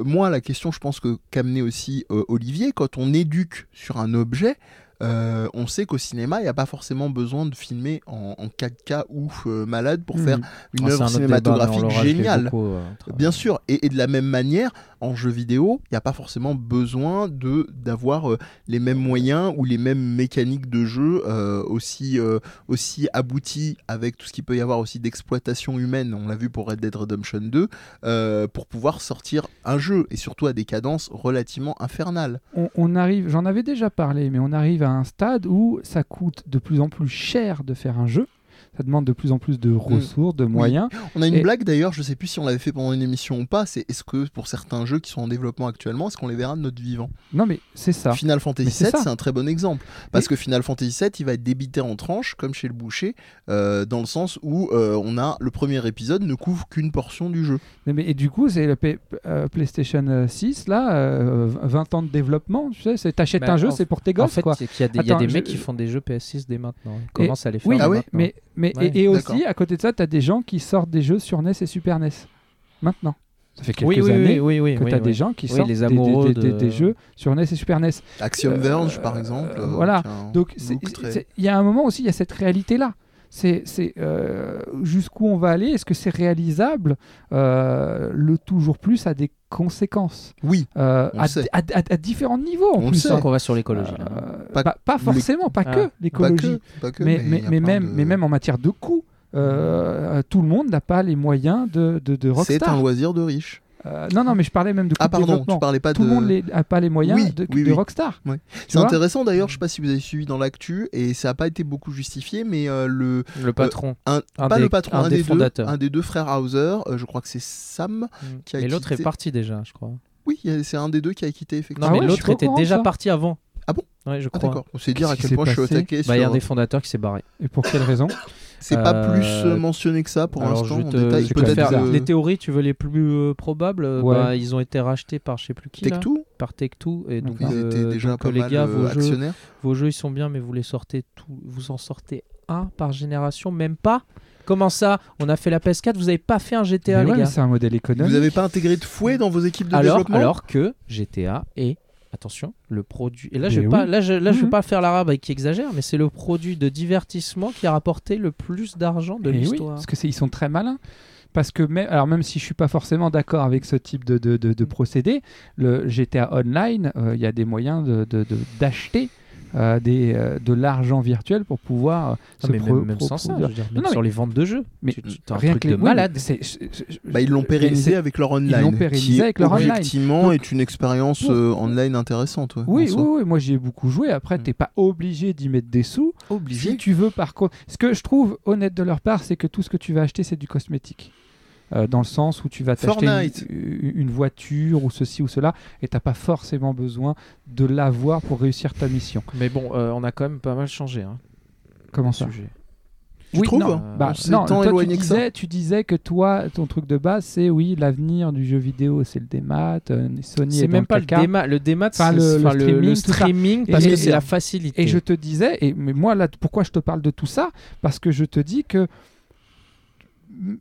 Moi, la question, je pense que qu'amenait aussi Olivier, quand on éduque sur un objet, euh, on sait qu'au cinéma, il n'y a pas forcément besoin de filmer en, en 4K ouf euh, malade pour faire une Ah, un œuvre débat, cinématographique géniale. beaucoup, euh, Bien sûr, et, et de la même manière, en jeu vidéo, il n'y a pas forcément besoin de d'avoir euh, les mêmes moyens ou les mêmes mécaniques de jeu euh, aussi euh, aussi abouties avec tout ce qu'il peut y avoir aussi d'exploitation humaine. On l'a vu pour Red Dead Redemption 2 euh, pour pouvoir sortir un jeu et surtout à des cadences relativement infernales. on arrive, j'en avais déjà parlé, mais on arrive à un stade où ça coûte de plus en plus cher de faire un jeu. Ça demande de plus en plus de ressources, de moyens. On a une Et- blague d'ailleurs, je sais plus si on l'avait fait pendant une émission ou pas, c'est est-ce que pour certains jeux qui sont en développement actuellement, est-ce qu'on les verra de notre vivant Non, mais c'est ça. Final Fantasy VII, c'est un très bon exemple. Parce que Final Fantasy VII, il va être débité en tranches, comme chez le boucher, euh, dans le sens où euh, on a le premier épisode ne couvre qu'une portion du jeu. Mais, mais- et du coup, c'est le P- euh, PlayStation euh, 6, là, euh, 20 ans de développement, tu sais, t'achètes Bah, un jeu, en- c'est pour tes En gosses, fait, y a des, il y a des mecs qui font des jeux PS6 dès maintenant. Ils commencent à les faire. Oui, Ah ouais maintenant. Mais, mais, Ouais, et, aussi, à côté de ça, tu as des gens qui sortent des jeux sur NES et Super NES. Maintenant. Ça fait quelques oui, oui, années oui, que tu as des gens qui sortent les des- amoureux des, des- de- des jeux sur NES et Super NES. Axiom Euh, Verge, par exemple. euh, euh, voilà. Donc, très- il y a un moment aussi, il y a cette réalité-là. C'est c'est, euh, jusqu'où on va aller? Est-ce que c'est réalisable Euh, Le toujours plus a des conséquences? Oui, euh, On à, le sait. à- à- à différents niveaux en On plus. sait. hein. Donc on va sur l'écologie. Euh, Pas- pas, pas les- forcément, pas Ah. que pas l'écologie, que, que, mais, même, de- mais même en matière de coûts, euh, tout le monde n'a pas les moyens de, de, de C'est Rockstar. un loisir de riche. Euh, non, non, mais je parlais même de Ah de pardon, tu parlais pas Tout de... le monde n'a pas les moyens Oui, de, oui, de oui. Rockstar. C'est intéressant d'ailleurs, je sais pas si vous avez suivi dans l'actu, et ça n'a pas été beaucoup justifié, mais euh, le, Le patron. un, Un pas des- le patron, un un, des des, fondateurs. deux, un des deux frères Hauser, euh, je crois que c'est Sam. qui a Et l'autre est quitté- parti déjà, je crois. Oui, c'est un des deux qui a quitté effectivement. Non, Ah mais ouais, suis l'autre était courant déjà ça. parti avant. Ah bon? Ouais, je Ah crois. d'accord, c'est dire à quel point s'est je suis au passé taquet Bah, il y a un des fondateurs qui s'est barré. Et pour quelle raison? C'est pas Euh, plus euh, mentionné que ça pour l'instant te- faire bizarre. les théories, tu veux les plus euh, probables? Euh, Ouais. bah, Ils ont été rachetés par je sais plus qui. là, Tech2? Par Tech2 et donc, Ils euh, étaient déjà donc, pas les gars, euh, vos jeux, actionnaires. vos jeux ils sont bien, mais vous les sortez tout, vous en sortez un par génération, même pas? Comment ça? On a fait la PS4, vous avez pas fait un GTA, Mais les gars c'est un modèle économique. Vous avez pas intégré de fouet dans vos équipes de alors, développement alors que GTA est attention le produit et là je Mais vais oui. pas là je, là je vais Mhm. pas faire l'arabe qui exagère mais c'est le produit de divertissement qui a rapporté le plus d'argent de Eh oui, l'histoire parce que c'est- ils sont très malins. Parce que même, alors même si je suis pas forcément d'accord avec ce type de, de, de- de procédé, le GTA Online, euh, il y a des moyens de- d'acheter euh, des, euh, de l'argent virtuel pour pouvoir euh, Ah, se mais pro- même, même pro- sans ça, je veux dire, Non, même non, sur mais- les ventes de jeux Mais tu, tu- un rien truc que les de oui, malade Bah, ils l'ont pérennisé avec leur online. l'ont pérennisé qui, avec leur online. objectivement, Donc- est une expérience Oui. euh, online intéressante. ouais, Oui, oui, oui, moi j'y ai beaucoup joué. Après, Mm. t'es pas obligé d'y mettre des sous. Obligé. Si tu veux, par contre, ce que je trouve honnête de leur part, c'est que tout ce que tu vas acheter, c'est du cosmétique. Euh, dans le sens où tu vas t'acheter une, une voiture ou ceci ou cela, et t'as pas forcément besoin de l'avoir pour réussir ta mission. mais bon euh, on a quand même pas mal changé hein, Comment le ça sujet Tu trouves non, Euh, bah, non, tant toi, tu ça disais, tu disais que toi, ton truc de base, c'est oui, l'avenir du jeu vidéo, c'est le démat. euh, Sony est c'est même pas le caca. démat le démat c'est le- le le, le streaming, parce et- que c'est la facilité Et je te disais, et mais moi là, pourquoi je te parle de tout ça? Parce que je te dis que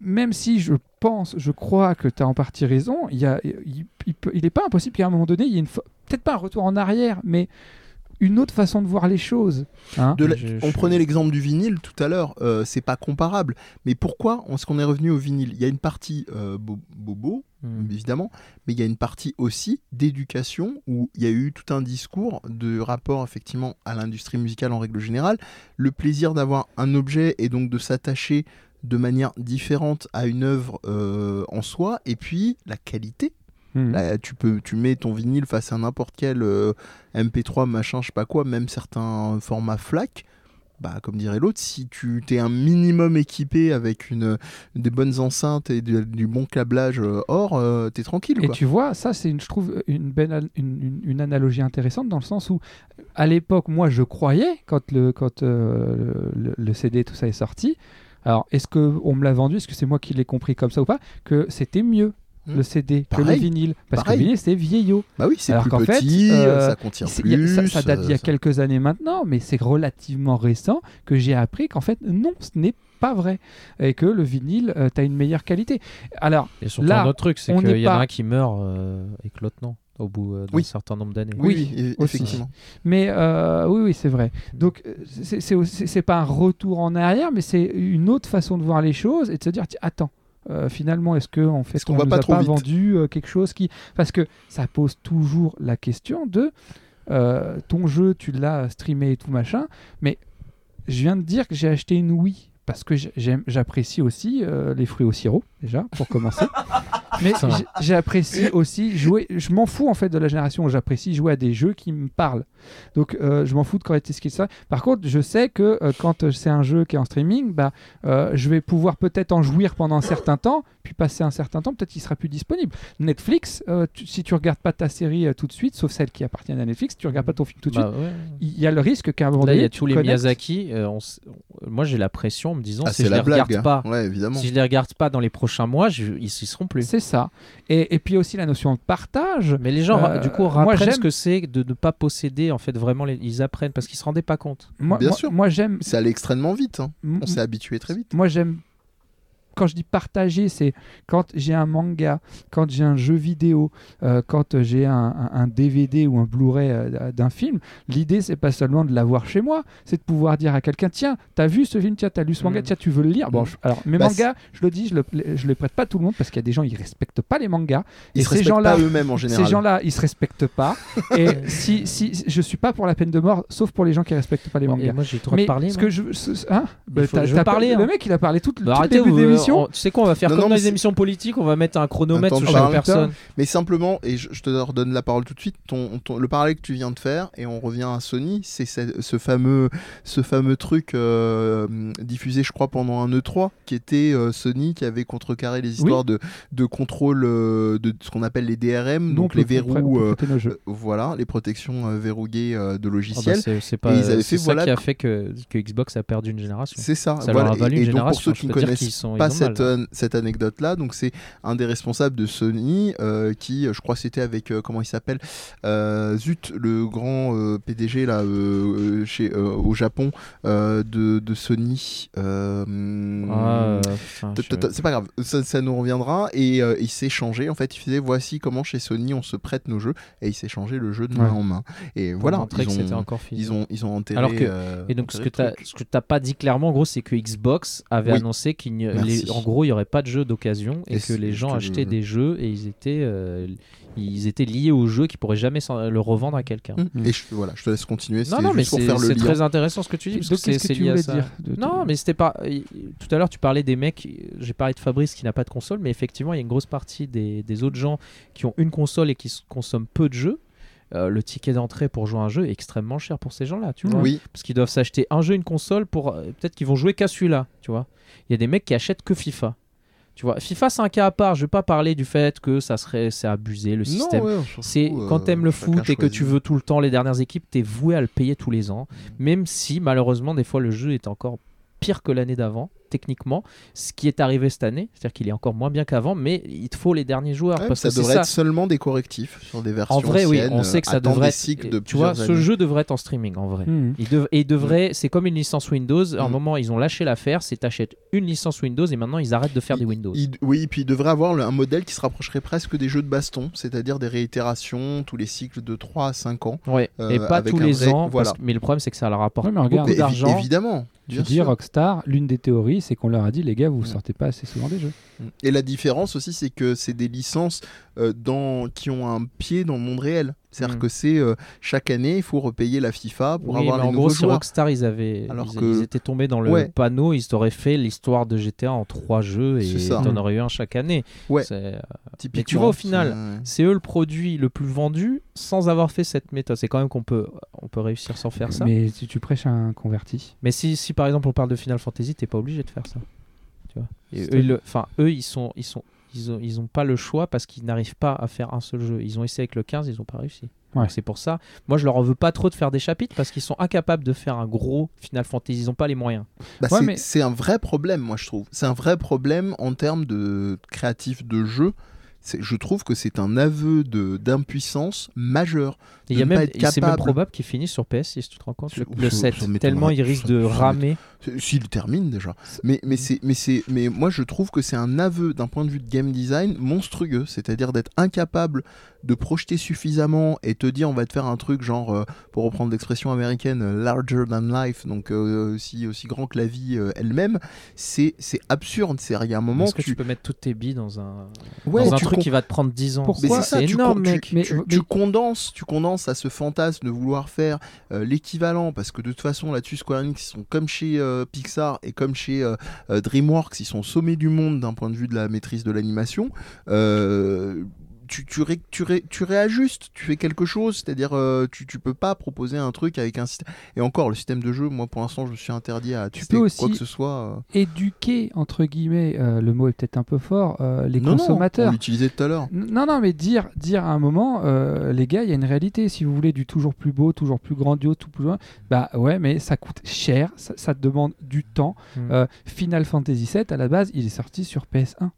même si je pense, je crois que tu as en partie raison, il n'est il, il il est pas impossible qu'à un moment donné, il y ait une peut-être pas un retour en arrière, mais une autre façon de voir les choses. hein. De la- Je- on prenait l'exemple du vinyle tout à l'heure, euh, c'est pas comparable. Mais pourquoi est-ce qu'on est revenu au vinyle Il y a une partie euh, bo- bobo, Hmm. évidemment, mais il y a une partie aussi d'éducation où il y a eu tout un discours de rapport effectivement à l'industrie musicale en règle générale, le plaisir d'avoir un objet et donc de s'attacher de manière différente à une œuvre euh, en soi, et puis la qualité. Mhm. Là, tu peux, tu mets ton vinyle face à n'importe quel euh, MP3, machin, je sais pas quoi, même certains formats FLAC. Bah, comme dirait l'autre, si tu t'es un minimum équipé avec une, des bonnes enceintes et du, du bon câblage euh, or, euh, t'es tranquille. Et tu vois, ça, c'est, une, je trouve, une, belle une, une- une analogie intéressante dans le sens où, à l'époque, moi, je croyais, quand le, quand, euh, le, le CD, tout ça est sorti, alors, est-ce qu'on me l'a vendu, est-ce que c'est moi qui l'ai compris comme ça ou pas, que c'était mieux, Hmm. le CD, que le vinyle. Parce Pareil. que le vinyle, c'est vieillot. Bah oui, c'est Alors plus qu'en fait, petit, euh, ça contient plus. ça, ça date d'il y a euh, quelques années maintenant, mais c'est relativement récent que j'ai appris qu'en fait, non, ce n'est pas vrai. Et que le vinyle, tu as une meilleure qualité. Alors, Et surtout Là, un autre truc, c'est on qu'il y en a un qui meurt euh, et que l'autre non, au bout euh, d'un Oui. certain nombre d'années. Oui, effectivement. Mais euh, oui, oui, c'est vrai. Donc, euh, c'est- pas un retour en arrière, mais c'est une autre façon de voir les choses et de se dire tiens, attends, euh, finalement, est-ce que en fait Est-ce qu'on on va nous pas a trop pas vite vendu euh, quelque chose qui parce que ça pose toujours la question de euh, ton jeu, tu l'as streamé et tout machin, mais je viens de dire que j'ai acheté une Wii parce que j'apprécie aussi euh, les fruits au sirop déjà pour commencer. mais j'apprécie aussi jouer. Je m'en fous en fait de la génération où j'apprécie jouer à des jeux qui me parlent. Donc euh, je m'en fous de correcter ce qu'il ça. Par contre, je sais que euh, quand euh, c'est un jeu qui est en streaming, bah euh, je vais pouvoir peut-être en jouir pendant un certain temps, puis passer un certain temps, peut-être qu'il sera plus disponible. Netflix, euh, tu- si tu regardes pas ta série euh, tout de suite, sauf celle qui appartient à Netflix, tu regardes pas ton film tout de Bah, suite, ouais. il y a le risque qu'à un moment Là, il y donné, a tous les connectes- Miyazaki. euh, on s- Moi, j'ai la pression en me disant Ah, si c'est je les la blague. regarde pas, Ouais, évidemment. si je les regarde pas dans les prochains mois, je- ils y seront plus. C'est ça. Et, et puis aussi la notion de partage. Mais les gens, Euh, du coup, j'aime- ce que c'est de ne pas posséder. En fait, vraiment, les- ils apprennent parce qu'ils se rendaient pas compte. Moi, Bien moi- sûr. moi, j'aime. C'est allé extrêmement vite. hein. On s'est habitué très vite. Moi, j'aime. Quand je dis partager, c'est quand j'ai un manga, quand j'ai un jeu vidéo, euh, quand j'ai un, un- un DVD ou un Blu-ray euh, d'un film. L'idée, c'est pas seulement de l'avoir chez moi, c'est de pouvoir dire à quelqu'un tiens, t'as vu ce film, tiens, t'as lu ce manga, Mm. tiens, tu veux le lire? Bon, Mm. je- alors mes Bah, mangas, je le dis, je le, je les prête pas à tout le monde parce qu'il y a des gens ils respectent pas les mangas. Ils Et se ces gens-là- eux-mêmes en général. Ces gens-là, ils se respectent pas. et si, si je suis pas pour la peine de mort, sauf pour les gens qui respectent pas les Et mangas. moi, j'ai de parler. ce que je, hein? Bah, je Le hein. mec, il a parlé tout, Bah, le arrêtez, vous- d'émission. on- tu sais quoi, on va faire Non, comme non, dans les émissions politiques, on va mettre un chronomètre Attends, sur chaque personne. Mais simplement, et je, je te redonne la parole tout de suite, ton, ton- le parallèle que tu viens de faire, et on revient à Sony, c'est ce, ce fameux, ce fameux truc euh, diffusé, je crois, pendant un E3, qui était euh, Sony qui avait contrecarré les histoires de, de contrôle euh, de ce qu'on appelle les DRM, donc, les verrous, euh, euh, voilà, les protections euh, verrouillées euh, de bah, logiciels. c'est c'est pas Et ils avaient c'est fait, ça voilà, qui a fait que, que Xbox a perdu une génération. C'est ça, Ça voilà. leur a valu et, une et donc pour génération, ceux qui ne connaissent sont- pas cette, mal. euh, cette anecdote-là, donc c'est un des responsables de Sony euh, qui, euh, je crois, c'était avec euh, comment il s'appelle, Zut, le grand PDG là chez au Japon de, de Sony. Ah, C'est pas grave, ça, ça nous reviendra. Et il s'est changé. En fait, il faisait voici comment chez Sony on se prête nos jeux. Et il s'est changé le jeu de main Ouais. en main. Et pour voilà, ils que ont, encore ils ont, ils ont enterré. Alors que- Et donc, ce que tu que t'as pas dit clairement, en gros, c'est que Xbox avait Oui. annoncé Merci. les- en gros, il y aurait pas de jeux d'occasion et, Et que les gens achetaient des jeux et ils étaient, euh, ils étaient liés au jeu qui pourraient jamais s'en- le revendre à quelqu'un. Hum, Et je, voilà, je te laisse continuer. Non, non, mais c'est très intéressant ce que tu dis. Donc, parce que qu'est-ce c'est que tu lié à voulais ça. dire Non, mais c'était pas. Tout à l'heure, tu parlais des mecs. J'ai parlé de Fabrice qui n'a pas de console, mais effectivement, il y a une grosse partie des, des autres gens qui ont une console et qui consomment peu de jeux. Euh, le ticket d'entrée pour jouer à un jeu est extrêmement cher pour ces gens-là, tu vois. Oui, Parce qu'ils doivent s'acheter un jeu, une console pour. euh, Peut-être qu'ils vont jouer qu'à celui-là, tu vois. Il y a des mecs qui achètent que FIFA. Tu vois, FIFA c'est un cas à part. Je vais pas parler du fait que ça serait c'est abusé le système. Ouais, C'est fout, quand euh, t'aimes le foot et que tu veux tout le temps les dernières équipes, t'es voué à le payer tous les ans. Même si malheureusement des fois le jeu est encore pire que l'année d'avant, techniquement. Ce qui est arrivé cette année, c'est-à-dire qu'il est encore moins bien qu'avant, mais il te faut les derniers joueurs Ouais, parce ça que devrait ça. être seulement des correctifs sur des versions En vrai, oui, on sait que ça devrait être. cycles de tu vois, ce jeu devrait être en streaming en vrai. Mhm. Il, dev- et il devrait, c'est comme une licence Windows. À un Mm. moment, ils ont lâché l'affaire. C'est t'achètes une licence Windows et maintenant ils arrêtent de faire des Windows. Il- oui, puis il devrait avoir un modèle qui se rapprocherait presque des jeux de baston, c'est-à-dire des réitérations tous les cycles de 3 à 5 ans. Ouais. Euh, et pas avec tous les vrai- ans. voilà. parce mais le problème, c'est que ça leur rapporte Ouais, beaucoup d'argent. évidemment. Tu dis. Rockstar, l'une des théories, c'est qu'on leur a dit les gars, vous Mm. sortez pas assez souvent des jeux. Et la différence aussi, c'est que c'est des licences euh, dans, qui ont un pied dans le monde réel. C'est-à-dire Mm. que c'est euh, chaque année, il faut repayer la FIFA pour Oui, avoir mais les en nouveaux gros, si joueurs. Rockstar, ils avaient, Alors ils, que- ils étaient tombés dans le Ouais. panneau, ils t'auraient fait l'histoire de GTA en trois jeux et t'en aurais eu un chaque année. Ouais. C'est- euh, Typiquement, Mais tu vois, au final, c'est- C'est eux le produit le plus vendu sans avoir fait cette méthode. C'est quand même qu'on peut, on peut réussir sans faire ça. Mais, Mais si tu prêches un converti. si, si par exemple on parle de Final Fantasy, t'es pas obligé de faire ça. Tu vois. Et C'est- eux, le- enfin, eux, ils sont, ils sont, ils ont, ils ont pas le choix parce qu'ils n'arrivent pas à faire un seul jeu. Ils ont essayé avec le 15, ils ont pas réussi. Ouais. C'est pour ça. Moi, je leur en veux pas trop de faire des chapitres parce qu'ils sont incapables de faire un gros Final Fantasy. Ils ont pas les moyens. Bah, Ouais, c'est, mais- un vrai problème, moi, je trouve. C'est un vrai problème en termes de créatif de jeu. Je trouve que c'est un aveu de, d'impuissance majeure. Et il y a même, c'est même probable qu'il finisse sur PS6, tu te rends compte Le, je- le ça 7, m'étonnerait. tellement il risque de ramer. S'il termine déjà. Mais, mais, c'est, mais, c'est, mais moi, je trouve que c'est un aveu d'un point de vue de game design monstrueux. C'est-à-dire d'être incapable de projeter suffisamment et te dire on va te faire un truc genre, euh, pour reprendre l'expression américaine, euh, larger than life, donc euh, aussi, aussi grand que la vie euh, elle-même. C'est, c'est absurde. C'est, il y a un moment Est-ce que tu. tu peux mettre toutes tes billes dans un, Ouais, dans un truc con- qui va te prendre 10 ans? Pourquoi Mais c'est ça, tu, énorme, mec. tu, Mais- tu- mais- tu condenses, à ce fantasme de vouloir faire euh, l'équivalent, parce que de toute façon là-dessus Square Enix sont comme chez euh, Pixar et comme chez euh, DreamWorks, ils sont au sommet du monde d'un point de vue de la maîtrise de l'animation. Tu, tu, ré- tu, ré- tu réajustes, tu fais quelque chose, c'est-à-dire euh, tu, tu peux pas proposer un truc avec un système. Et encore, le système de jeu, moi pour l'instant, je me suis interdit à Tu peux quoi aussi- que ce soit. euh. Éduquer, entre guillemets, euh, le mot est peut-être un peu fort, euh, les Non, non, consommateurs. on l'utilisait tout à l'heure. Non, non, mais dire, dire à un moment, euh, les gars, il y a une réalité. Si vous voulez du toujours plus beau, toujours plus grandiose, tout plus loin, bah ouais, mais ça coûte cher, ça, ça te demande du temps. Mm. Euh, Final Fantasy VII, à la base, il est sorti sur PS1.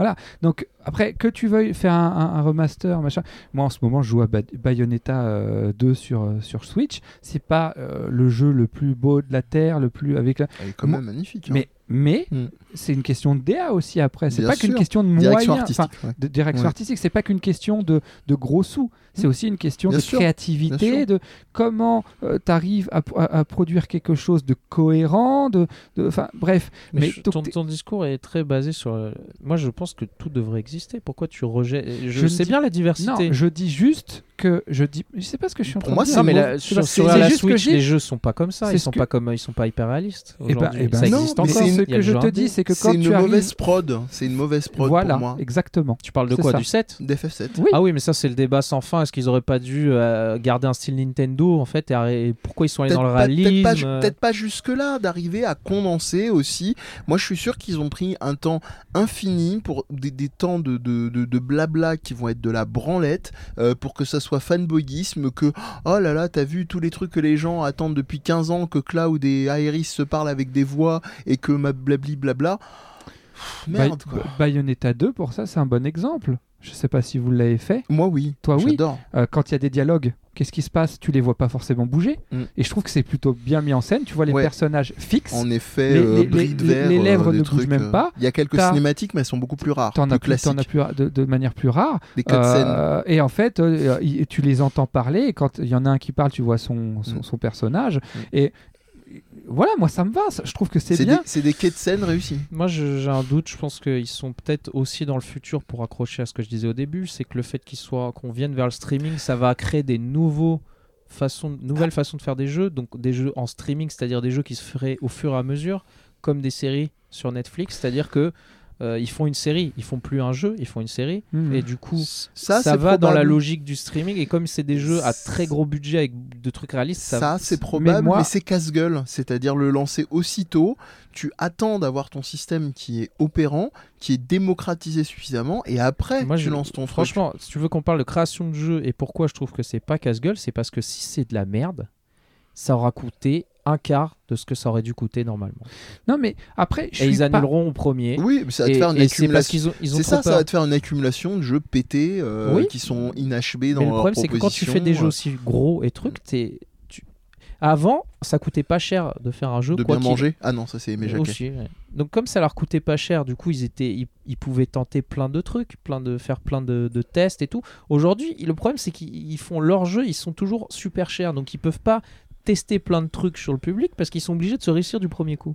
Voilà. Donc, après, que tu veuilles faire un, un- un remaster, machin. Moi, en ce moment, je joue à Ba- Bayonetta euh, 2 sur, euh, sur Switch. C'est pas euh, le jeu le plus beau de la Terre, le plus avec la. Elle est quand même magnifique. hein. Mais, mais Mm. c'est une question de DA aussi après. C'est pas qu'une question de Direction moyens. enfin, artistique. ouais. de direction Ouais. artistique, c'est pas qu'une question de, de gros sous, c'est aussi une question Bien de sûr, créativité, de comment tu arrives à, à- à produire quelque chose de cohérent, de, de- enfin bref. Mais, Mais je- donc ton, ton discours est très basé sur. euh, Moi, je pense que tout devrait exister. Pourquoi tu rejettes Je, Je sais dis- bien la non, diversité. je dis juste que je dis, je sais pas ce que je suis en train moi, de dire. non, mais c'est la- sur, la juste que Switch, les jeux sont pas comme ça. Ils sont que- pas comme, ils sont pas hyper réalistes. Eh ben- aujourd'hui. eh ben ça non, existe mais encore. une- ce que je te dis, c'est que C'est quand une tu arrives, mauvaise prod. C'est une mauvaise prod voilà, pour moi. exactement. Tu parles de quoi ça. Du 7 D'FF7. Oui. Ah oui, mais ça c'est le débat sans fin. Est-ce qu'ils auraient pas dû euh, garder un style Nintendo en fait et Pourquoi ils sont allés dans le peut-être pas ju- euh, peut-être pas jusque-là, d'arriver à condenser aussi. Moi, je suis sûr qu'ils ont pris un temps infini pour des, des temps de, de, de- de blabla qui vont être de la branlette, euh, pour que ça soit fanboyisme, que oh là là, t'as vu tous les trucs que les gens attendent depuis 15 ans, que Cloud et Aeris se parlent avec des voix et que ma blabli blabla. Merde, quoi. Bayonetta 2, pour ça, c'est un bon exemple. Je sais pas si vous l'avez fait. Moi, oui. Toi, oui. J'adore. Euh, quand il y a des dialogues, qu'est-ce qui se passe? Tu les vois pas forcément bouger. Mm. Et je trouve que c'est plutôt bien mis en scène. Tu vois les Ouais. personnages fixes. En effet, Les- euh, les- bride les- vert, les euh, lèvres des ne bougent trucs, même euh, pas. Il y a quelques T'as- cinématiques, mais elles sont beaucoup plus rares. T'en as plus t'en as plus de, de manière plus rare. Des. Euh, et en fait, euh, tu les entends parler. Et quand il y en a un qui parle, tu vois son, son, Mm. son personnage. Et voilà, moi ça me va. ça- Je trouve que c'est bien. des, c'est des quais de scène réussis. Moi, je- j'ai un doute. Je pense qu'ils sont peut-être aussi dans le futur pour accrocher à ce que je disais au début. C'est que le fait qu'ils soient, qu'on vienne vers le streaming, ça va créer des nouveaux façons, nouvelles façons de faire des jeux. Donc des jeux en streaming, c'est-à-dire des jeux qui se feraient au fur et à mesure, comme des séries sur Netflix. C'est-à-dire que euh, ils font une série, ils font plus un jeu, ils font une série. Mm. Et du coup, Ça, va dans la logique du streaming. Et comme c'est des jeux à très gros budget avec de trucs réalistes, ça, Ça, c'est probable, mais, moi- c'est casse-gueule. C'est-à-dire le lancer aussitôt. Tu attends d'avoir ton système qui est opérant, qui est démocratisé suffisamment, et après, Moi, tu je- lances ton truc. Franchement, si tu veux qu'on parle de création de jeu et pourquoi je trouve que c'est pas casse-gueule, c'est parce que si c'est de la merde, ça aura coûté un quart de ce que ça aurait dû coûter normalement. Non, mais après, je Et suis ils pas- annuleront au premier. Oui, mais ça va te faire une accumulation. qu'ils ont, ils ont C'est ça, ça va te faire une accumulation de jeux pétés euh, Oui. qui sont inachevés dans Mais le problème, c'est que quand tu fais des jeux proposition, aussi gros et trucs, t'es- tu... avant, ça coûtait pas cher de faire un jeu. euh, de quoi bien manger? Ah non, ça c'est mes jaquets. Aussi, ouais. Donc comme ça leur coûtait pas cher, du coup ils étaient, ils, ils pouvaient tenter plein de trucs, plein de faire plein de, de tests et tout. Aujourd'hui, le problème c'est qu'ils ils font leur jeu, ils sont toujours super chers, donc ils peuvent pas tester plein de trucs sur le public parce qu'ils sont obligés de se réussir du premier coup.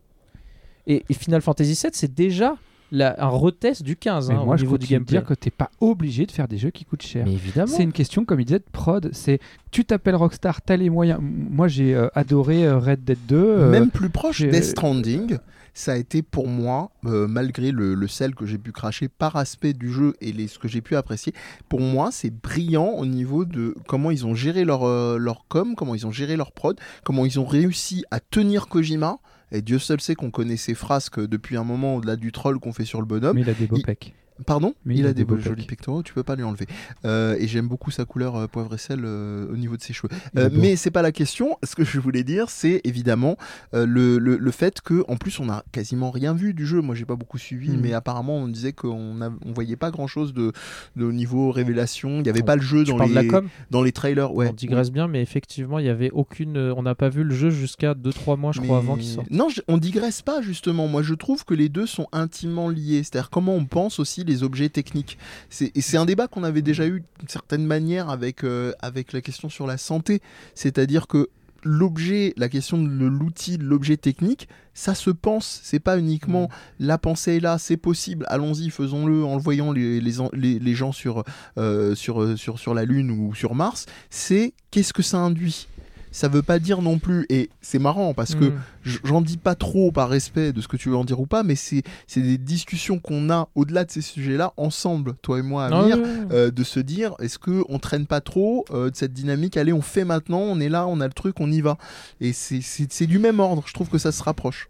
Et, et Final Fantasy VII c'est déjà la- un retest du 15 Mais hein, moi, au je niveau du gameplay. dire que t'es pas obligé de faire des jeux qui coûtent cher. Mais évidemment. C'est une question, comme il disait, de prod. C'est tu t'appelles Rockstar, t'as les moyens. Moi, j'ai euh, adoré euh, Red Dead 2. euh, Même plus proche, Death Stranding, ça a été pour moi, euh, malgré le, le sel que j'ai pu cracher par aspect du jeu et les, ce que j'ai pu apprécier, pour moi c'est brillant au niveau de comment ils ont géré leur, euh, leur com, comment ils ont géré leur prod, comment ils ont réussi à tenir Kojima. Et Dieu seul sait qu'on connaît ses frasques depuis un moment au-delà du troll qu'on fait sur le bonhomme. mais il a des beaux il- pecs. Pardon Mais il, a, des, beaux jolis pectoraux, tu peux pas lui enlever. Euh, et j'aime beaucoup sa couleur euh, poivre et sel euh, au niveau de ses cheveux. Euh, mais c'est pas la question. Ce que je voulais dire, c'est évidemment le, le, le fait que, en plus, on a quasiment rien vu du jeu. Moi, j'ai pas beaucoup suivi, Mhm. mais apparemment, on disait qu'on on voyait pas grand chose de, de au niveau révélation. Il y avait pas le jeu dans les, la com? dans les trailers. Ouais. On digresse bien, mais effectivement, il y avait aucune. On n'a pas vu le jeu jusqu'à 2-3 mois, je crois, avant qu'il sorte. Non, je- on digresse pas justement. Moi, je trouve que les deux sont intimement liés. C'est-à-dire comment on pense aussi les objets techniques. C'est et c'est un débat qu'on avait déjà eu d'une certaine manière avec euh, avec la question sur la santé. C'est-à-dire que l'objet, la question de l'outil, de l'objet technique, ça se pense. C'est pas uniquement la pensée est là, c'est possible. Allons-y, faisons-le en voyant les, les, les- les gens sur, euh, sur, sur, sur la Lune ou sur Mars. C'est qu'est-ce que ça induit? Ça veut pas dire non plus, et c'est marrant parce que Mm. J- J'en dis pas trop par respect de ce que tu veux en dire ou pas, mais c'est des discussions qu'on a au-delà de ces sujets-là, ensemble, toi et moi, Non, Amir, euh, de se dire est-ce que on traîne pas trop euh, de cette dynamique Allez, on fait maintenant, on est là, on a le truc, on y va. Et c'est du même ordre, je trouve que ça se rapproche.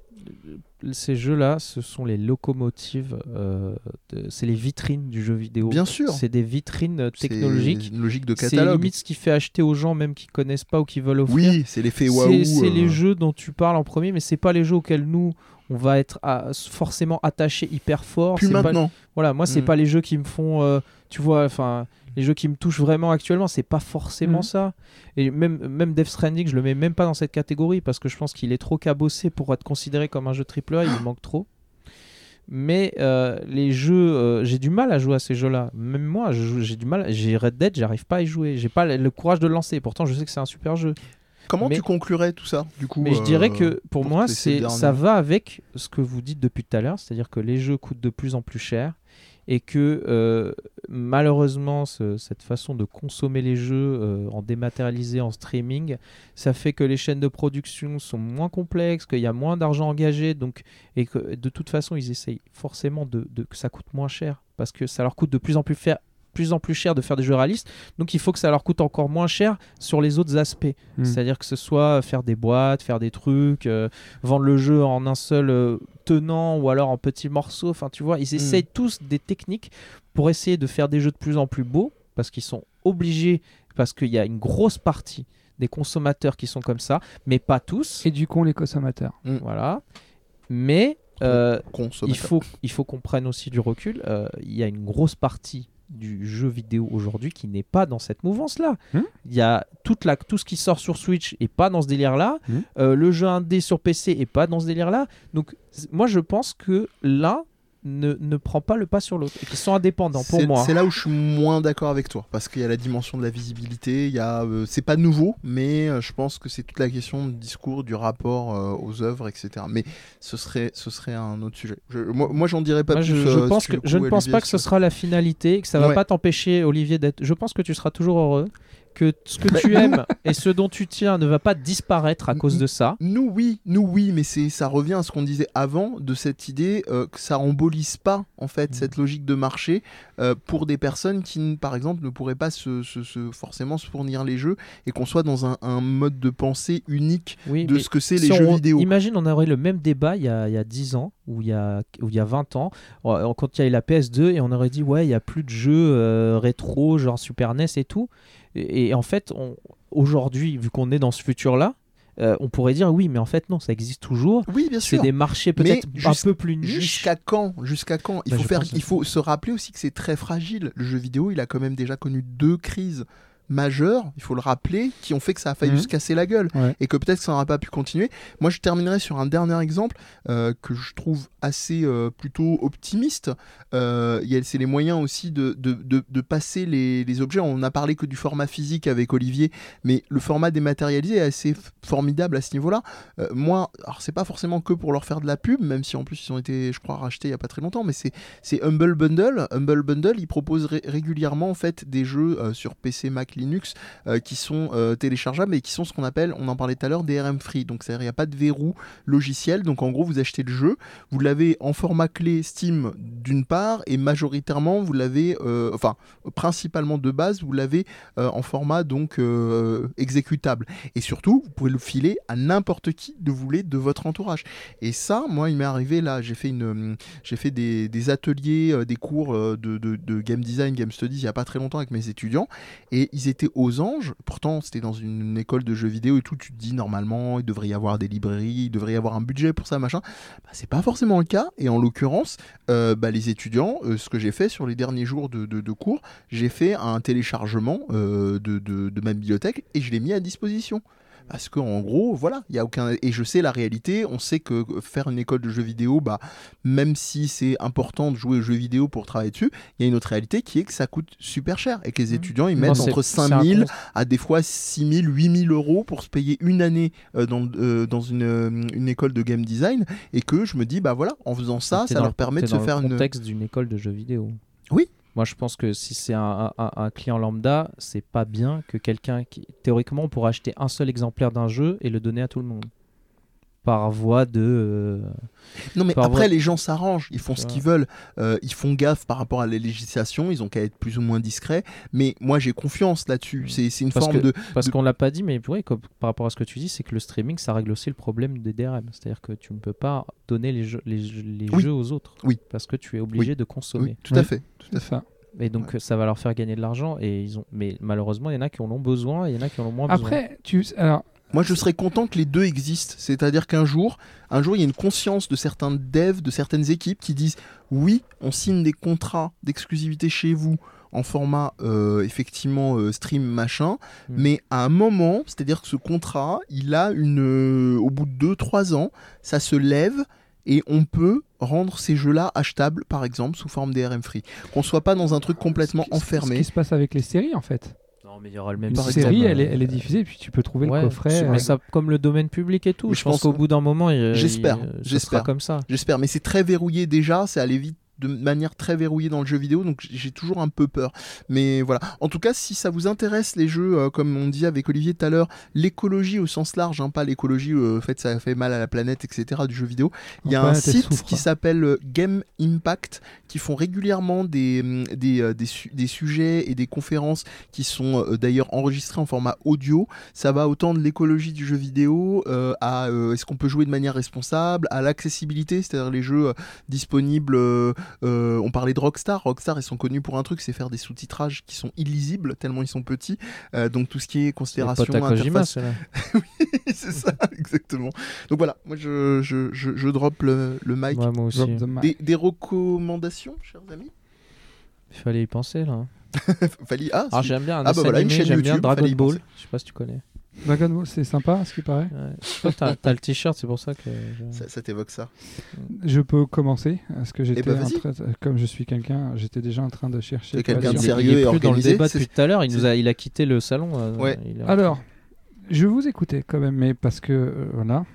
Ces jeux-là, ce sont les locomotives, euh, c'est les vitrines du jeu vidéo. Bien sûr. C'est des vitrines euh, C'est technologiques. une logique de C'est catalogue. limite ce qui fait acheter aux gens, même qui connaissent pas ou qui veulent offrir. Oui, c'est l'effet C'est- waouh. C'est euh, les jeux dont tu parles en premier, mais c'est pas les jeux auxquels nous on va être forcément attaché hyper fort. Plus C'est pas- maintenant. Voilà, moi c'est Mm. pas les jeux qui me font, euh, tu vois, enfin les jeux qui me touchent vraiment actuellement, c'est pas forcément Mm. ça. Et même même Death Stranding, je le mets même pas dans cette catégorie parce que je pense qu'il est trop cabossé pour être considéré comme un jeu AAA, il manque trop. Mais euh, les jeux, euh, j'ai du mal à jouer à ces jeux-là. Même moi, j'ai du mal. J'ai Red Dead, j'arrive pas à y jouer. J'ai pas le- le courage de le lancer. Pourtant, je sais que c'est un super jeu. Comment Mais- tu conclurais tout ça, du coup Mais je euh, dirais que pour, pour moi, c'est ça va avec ce que vous dites depuis tout à l'heure, c'est-à-dire que les jeux coûtent de plus en plus cher et que euh, malheureusement ce- cette façon de consommer les jeux euh, en dématérialisé, en streaming, ça fait que les chaînes de production sont moins complexes, qu'il y a moins d'argent engagé, donc et que de toute façon ils essayent forcément de, de- que ça coûte moins cher parce que ça leur coûte de plus en plus faire plus en plus cher de faire des jeux réalistes, donc il faut que ça leur coûte encore moins cher sur les autres aspects. Mm. C'est-à-dire que ce soit faire des boîtes, faire des trucs, euh, vendre le jeu en un seul euh, tenant ou alors en petits morceaux. Enfin, tu vois, ils essayent tous des techniques pour essayer de faire des jeux de plus en plus beaux parce qu'ils sont obligés, parce qu'il y a une grosse partie des consommateurs qui sont comme ça, mais pas tous. Éduquons les consommateurs. Voilà. Mais euh, il faut, il faut qu'on prenne aussi du recul. Euh, Il y a une grosse partie du jeu vidéo aujourd'hui qui n'est pas dans cette mouvance-là. Hmm. Il y a toute la, tout ce qui sort sur Switch et pas dans ce délire-là. Hmm. Euh, le jeu indé sur PC est pas dans ce délire-là. Donc moi je pense que l'un ne, ne prend pas le pas sur l'autre et qu'ils sont indépendants pour moi. C'est là où je suis moins d'accord avec toi, parce qu'il y a la dimension de la visibilité, il y a, euh, c'est pas nouveau, mais euh, je pense que c'est toute la question du discours, du rapport euh, aux œuvres, etc. Mais ce serait, ce serait un autre sujet. Je- moi, moi, j'en dirais pas Moi, plus. je, je pense si que, du coup, je ne pense Olivier, pas que ce sera la finalité, que ça va Ouais. pas t'empêcher, Olivier, d'être. Je pense que tu seras toujours heureux, que ce que tu aimes et ce dont tu tiens ne va pas disparaître à cause de ça. Nous oui, nous oui, mais c'est ça revient à ce qu'on disait avant de cette idée euh, que ça embolise pas en fait Mm. cette logique de marché euh, pour des personnes qui par exemple ne pourraient pas se, se- se- forcément se fournir les jeux et qu'on soit dans un, un mode de pensée unique Oui, de ce que c'est si les jeux vidéo. Imagine, on aurait le même débat il y a, il y a 10 ans ou il y a, ou il y a 20 ans, euh, quand il y a eu la PS2 et on aurait dit, ouais, il n'y a plus de jeux euh, rétro, genre Super NES et tout. Et, et en fait, aujourd'hui, vu qu'on est dans ce futur-là, euh, on pourrait dire, oui, mais en fait, non, ça existe toujours. Oui, bien C'est sûr. des marchés peut-être un peu plus niches. Jusqu'à quand Jusqu'à quand? Il Bah, faut, faire, il faut se rappeler aussi que c'est très fragile. Le jeu vidéo, il a quand même déjà connu deux crises majeures, il faut le rappeler, qui ont fait que ça a failli Mhm. se casser la gueule Ouais. et que peut-être ça n'aurait pas pu continuer. Moi, je terminerai sur un dernier exemple euh, que je trouve assez euh, plutôt optimiste. Euh, c'est les moyens aussi de, de, de- de passer les, les objets. On n'a parlé que du format physique avec Olivier, mais le format dématérialisé est assez formidable à ce niveau-là. Euh, moi, alors c'est pas forcément que pour leur faire de la pub, même si en plus ils ont été, je crois, rachetés il y a pas très longtemps, mais c'est Humble Bundle. Humble Bundle, ils proposent ré- régulièrement en fait des jeux sur PC, Mac, Linux euh, qui sont euh, téléchargeables et qui sont ce qu'on appelle, on en parlait tout à l'heure, DRM free. Donc c'est-à-dire il n'y a pas de verrou logiciel. Donc en gros, vous achetez le jeu, vous l'avez en format clé Steam d'une part et majoritairement vous l'avez, euh, enfin principalement de base, vous l'avez en format donc exécutable. Et surtout, vous pouvez le filer à n'importe qui de vous voulez de votre entourage. Et ça, moi, il m'est arrivé là, j'ai fait, une, j'ai fait des, des ateliers, des cours de, de- de game design, game studies il n'y a pas très longtemps avec mes étudiants. Et ils étaient aux anges. Pourtant, c'était dans une école de jeux vidéo et tout. Tu te dis, normalement, il devrait y avoir des librairies, il devrait y avoir un budget pour ça, machin. Bah, c'est pas forcément le cas. Et en l'occurrence, euh, bah, les étudiants, euh, ce que j'ai fait sur les derniers jours de, cours, j'ai fait un téléchargement euh, de- de ma bibliothèque et je l'ai mis à disposition. Parce qu'en gros, voilà, il y a aucun. Et je sais la réalité, on sait que faire une école de jeux vidéo, bah, même si c'est important de jouer aux jeux vidéo pour travailler dessus, il y a une autre réalité qui est que ça coûte super cher et que les étudiants ils Non, mettent c'est- entre c'est un 5000 cons- à des fois 6000, 8000 euros pour se payer une année euh, dans, euh, dans une, euh, une école de game design et que je me dis, bah voilà, en faisant ça, ça leur le- permet de se dans faire le une. contexte d'une école de jeux vidéo. Oui. Moi, je pense que si c'est un, client lambda, c'est pas bien que quelqu'un qui. Théoriquement, pourrait acheter un seul exemplaire d'un jeu et le donner à tout le monde. Par voie de. euh, Non, mais Par après, les gens s'arrangent, ils font ce Ouais. qu'ils veulent, euh, ils font gaffe par rapport à la législation, ils ont qu'à être plus ou moins discrets, mais moi j'ai confiance là-dessus. C'est c'est une Parce forme que- de. Parce de- qu'on l'a pas dit, mais ouais, comme- par rapport à ce que tu dis, c'est que le streaming, ça règle aussi le problème des DRM. C'est-à-dire que tu ne peux pas donner les jeux, les, les Oui. jeux aux autres. Oui. Parce que tu es obligé de consommer. Oui, tout à Oui. fait. Tout à fait. Et donc, ça va leur faire gagner de l'argent. Et ils ont... Mais malheureusement, il y en a qui en ont besoin et il y en a qui en ont moins besoin. Après, tu, alors, Moi, je serais content que les deux existent. C'est-à-dire qu'un jour, un jour, il y a une conscience de certains devs, de certaines équipes qui disent oui, on signe des contrats d'exclusivité chez vous en format euh, effectivement euh, stream machin, Mm. mais à un moment, c'est-à-dire que ce contrat, il a une, euh, au bout de 2-3 ans, ça se lève et on peut rendre ces jeux-là achetables, par exemple, sous forme DRM free. Qu'on soit pas dans un truc complètement ce qui- Ce enfermé. qui se passe avec les séries, en fait. Non, mais il y aura le même Une Par système, série, elle est, elle est diffusée, puis tu peux trouver ouais, le coffret. Mais euh, ça, comme le domaine public et tout, Mais je, je pense pense qu'au bout d'un moment, il, J'espère, j'espère. comme ça. J'espère, mais c'est très verrouillé déjà, c'est allé vite de manière très verrouillée dans le jeu vidéo, donc j'ai toujours un peu peur. Mais voilà. En tout cas, si ça vous intéresse les jeux, euh, comme on dit avec Olivier tout à l'heure, l'écologie au sens large, hein, pas l'écologie, euh, fait ça fait mal à la planète, etc. du jeu vidéo. Il y a un site souffre. qui s'appelle euh, Game Impact, qui font régulièrement des, hum, des, euh, des, su- des sujets et des conférences qui sont euh, d'ailleurs enregistrées en format audio. Ça va autant de l'écologie du jeu vidéo à est-ce qu'on peut jouer de manière responsable, à l'accessibilité, c'est-à-dire les jeux disponibles. Euh, on parlait de Rockstar. Rockstar, ils sont connus pour un truc, c'est faire des sous-titrages qui sont illisibles tellement ils sont petits. Euh, donc tout ce qui est considération interface ceux-là. c'est ça, exactement. Donc voilà, moi je, je, je, je drop le, le mic. Ouais, moi aussi. Drop the mic. Des, des recommandations, chers amis Il fallait y penser là. Fallait... Ah, Ah, j'aime bien un Ah, bah voilà, une chaîne j'aime bien YouTube, Dragon Ball. Je sais pas si tu connais. Dragon Ball, c'est sympa, à ce qui paraît. Ouais. T'as le t-shirt, c'est pour ça que. ça, ça t'évoque ça. Je peux commencer, parce que j'étais bah, en vas-y. train- comme je suis quelqu'un, j'étais déjà en train de chercher. Quelqu'un de dire. Il est- sérieux il est et plus dans le organisé, débat depuis tout à l'heure. Il nous a, il a quitté le salon. euh, Ouais. il est- Alors, je vais vous écouter quand même, mais parce que euh, voilà,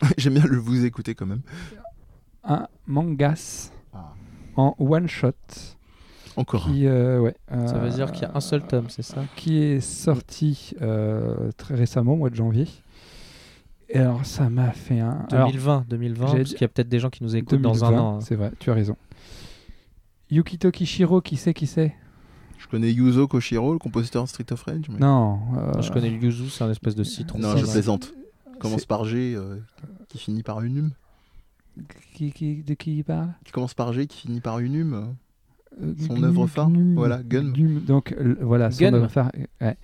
J'aime bien le vous écouter quand même. un mangas Ah. en one shot Encore un. qui, euh, ouais, Ça veut euh, dire qu'il y a un seul tome, c'est ça qui est sorti euh, très récemment, au mois de janvier. Et alors, ça m'a fait un. alors, 2020, 2020, j'allais parce qu'il y a peut-être des gens qui nous écoutent dans un 2020, an. hein. C'est vrai, tu as raison. Yukito Kishiro, qui c'est qui c'est? Je connais Yuzo Koshiro, le compositeur de Street of Rage. mais- Non. euh, Je connais le Yuzu, c'est un espèce de citron. Non, je plaisante. Commence par G, euh, qui finit par une hume. Qui, qui- de qui il parle? Qui commence par G, qui finit par une hume. euh. Euh, Son Gnum, œuvre phare, Gnum, voilà, Gun. Gnum, donc euh, voilà, son Gun. œuvre phare, ouais.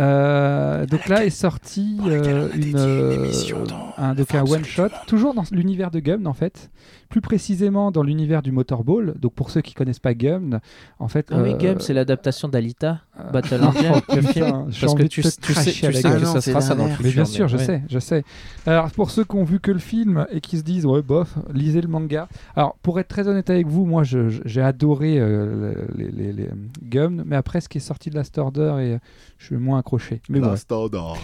Euh, donc là est sorti euh, une, une euh, émission dans un, donc un one shot, toujours dans l'univers de Gum en fait, plus précisément dans l'univers du Motorball. Donc pour ceux qui connaissent pas Gum, en fait. Ah oui, euh, Game, c'est l'adaptation d'Alita, euh, Battle Angel, oh, le film. j'ai Parce que tu, sais, tu sais que ça sera ça dans le futur. Mais bien sûr, je ouais. sais, je sais. Alors, pour ceux qui ont vu que le film et qui se disent, ouais, bof, lisez le manga. Alors, pour être très honnête avec vous, moi, j'ai adoré euh, les, les, les, Gum, mais après, ce qui est sorti de Last Order, et, je suis moins accroché. Mais La bon.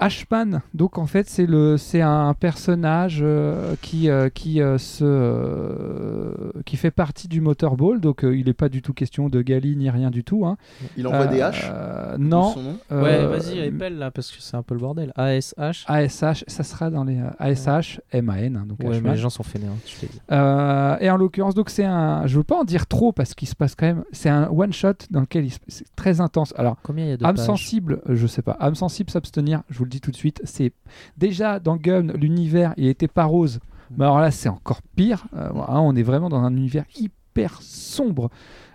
Ashman, donc en fait c'est le c'est un personnage euh, qui euh, qui euh, se euh, qui fait partie du Motorball, donc euh, il n'est pas du tout question de Gali ni rien du tout. Hein. Il envoie des Euh, haches Non. son nom Ouais, euh, vas-y, épelle là, parce que c'est un peu le bordel. ASH. ASH, ça sera dans les euh, ASH, MAN, hein, donc Ouais, Ashman. mais les gens sont fainéants. Euh, et en l'occurrence, donc c'est un. Je veux pas en dire trop parce qu'il se passe quand même. C'est un one shot dans lequel il se- c'est très intense. Alors, Combien il y a de âme pages sensible, je sais pas. Âme sensible, s'abstenir. Je vous le dis tout de suite. C'est déjà dans Gun, l'univers, il était pas rose. Mais alors là, c'est encore pire. Euh, voilà, on est vraiment dans un univers hyper sombre.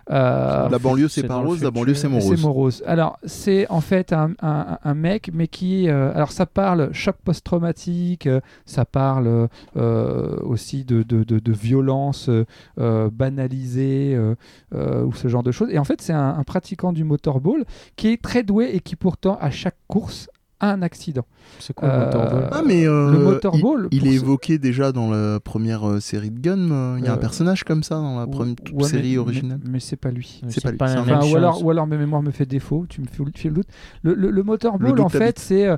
Euh, La banlieue, c'est pas rose, la banlieue, c'est morose. morose. Alors, c'est en fait un, un- un mec, mais qui. euh, alors, ça parle choc post-traumatique, ça parle euh, aussi de, de, de- de violence banalisée euh, euh, ou ce genre de choses. Et en fait, c'est un, un pratiquant du motorball qui est très doué et qui, pourtant, à chaque course, a un accident. C'est quoi le Euh, motorball Ah, mais euh, le motorball, il, il est ce- évoqué déjà dans la première euh, série de Gun. Il y a un personnage comme ça dans la première Ouais, série mais- originale. Mais, c'est pas lui. C'est pas lui, Enfin, ou, alors, ou alors ma mémoire me fait défaut, tu me fais, tu fais le doute. Le, le, le motorball, en fait, c'est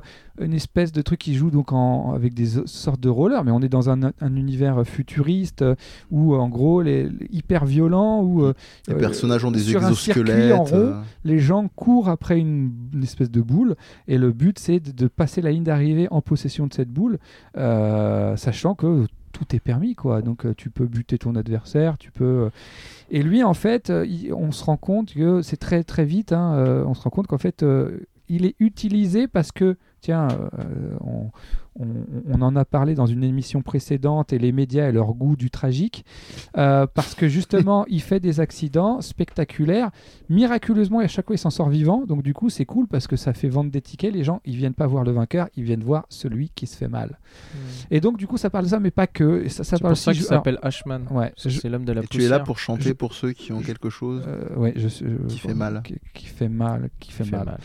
une espèce de truc qui joue donc en, avec des sortes de rollers, mais on est dans un, un univers futuriste où, en gros, les, les hyper violent, où Les euh, personnages ont des sur un circuit exosquelettes. en rond, euh, les gens courent après une, une espèce de boule, et le but, c'est de, passer la ligne d'arrivée en possession de cette boule, euh, sachant que tout est permis, quoi. Donc, euh, tu peux buter ton adversaire, tu peux. euh, Et lui, en fait, on se rend compte que c'est très très vite. hein, on se rend compte qu'en fait, il est utilisé parce que, tiens, euh, on, on- on en a parlé dans une émission précédente et les médias et leur goût du tragique, euh, parce que justement, il fait des accidents spectaculaires. Miraculeusement, et à chaque fois, il s'en sort vivant. Donc du coup, c'est cool parce que ça fait vendre des tickets. Les gens, ils viennent pas voir le vainqueur, ils viennent voir celui qui se fait mal. Et donc du coup, ça parle de ça, mais pas que. Et ça, ça C'est parle pour ça qu'il s'appelle Ashman. Ouais. Je- C'est l'homme de la Et poussière. tu es là pour chanter Je- pour ceux qui ont quelque chose. euh, ouais, je, je- Qui fait mal. Qui, qui fait mal, qui fait, Fait mal. mal.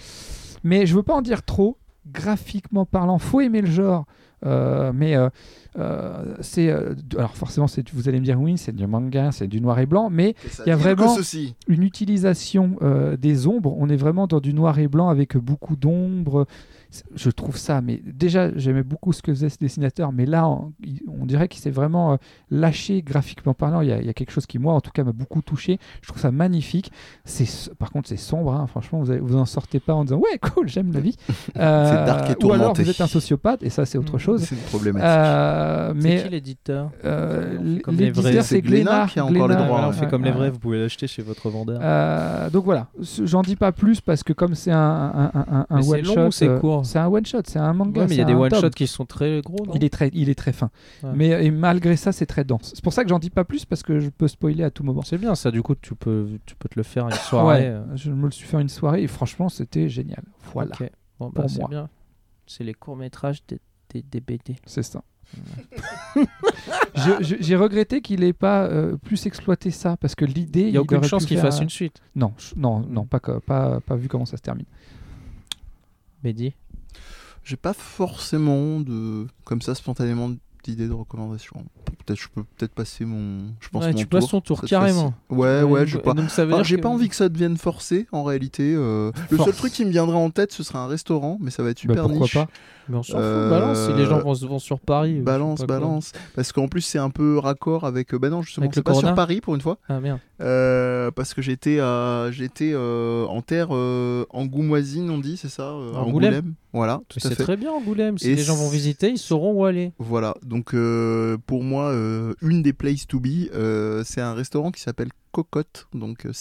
Mais je veux pas en dire trop. Graphiquement parlant, faut aimer le genre. Euh, mais euh, euh, c'est alors forcément, c'est- vous allez me dire oui, c'est du manga, c'est du noir et blanc, mais il y a vraiment- une utilisation des ombres. On est vraiment dans du noir et blanc avec beaucoup d'ombres. C'est- Je trouve ça, mais déjà, j'aimais beaucoup ce que faisait ce dessinateur, mais là, on, dirait qu'il s'est vraiment euh, lâché graphiquement parlant. Il y, a, il y a quelque chose qui, moi, en tout cas, m'a beaucoup touché. Je trouve ça magnifique. C'est, par contre, c'est sombre. hein. Franchement, vous, avez- vous en sortez pas en disant ouais, cool, j'aime la vie. Euh, dark et ou alors tourmenté. vous êtes un sociopathe et ça, c'est autre Mm. chose. C'est une problématique. Euh, C'est mais qui l'éditeur euh, l'éditeur, vrais. c'est C'est Glénat qui a encore les droits, on fait comme les vrais, vous pouvez l'acheter chez votre vendeur. Euh, donc voilà, j'en dis pas plus parce que comme c'est un, un, un, c'est one long shot, ou c'est euh, court c'est un one shot, c'est un manga. Ouais, mais il y a des one shots qui sont très gros. non Il est très, il est très fin. Ouais. Mais et malgré ça, c'est très dense. C'est pour ça que j'en dis pas plus parce que je peux spoiler à tout moment. C'est bien ça, du coup, tu peux, tu peux te le faire une soirée. ouais, euh, je me le suis fait une soirée et franchement, c'était génial. Voilà. Bon, bah, Pour c'est moi. bien. C'est les courts-métrages des, des, des BD. c'est ça. J'ai regretté qu'il ait pas euh, plus exploité ça parce que l'idée. Il n'y a aucune chance qu'il fasse un- une suite. Non, non, non, pas, pas, pas vu comment ça se termine. Mehdi J'ai pas forcément de comme ça spontanément d'idées de recommandations. Peut-être je peux peut-être passer mon je pense Ouais, mon tu passes ton tour, carrément. fois-ci. Ouais ouais, Euh, je sais pas. Donc ça veut Enfin, j'ai que- pas envie que ça devienne forcé en réalité. euh, Le seul truc qui me viendrait en tête, ce serait un restaurant, mais ça va être Bah, super pourquoi niche. pas Mais on s'en fout, Euh, balance. Si les gens vont, sur Paris. sais Balance, quoi. balance. Parce qu'en plus, c'est un peu raccord avec. euh, Bah non, justement, c'est pas sur Paris pour une fois. Ah merde. Euh, parce que j'étais à... j'étais euh, en terre euh, angoumoisine, on dit, c'est ça euh, Angoulême. Voilà, tout C'est très bien Angoulême. Si Et les gens vont visiter, ils sauront où aller. Voilà, donc pour moi, une des places to be, c'est un restaurant qui s'appelle Cocotte, donc euh,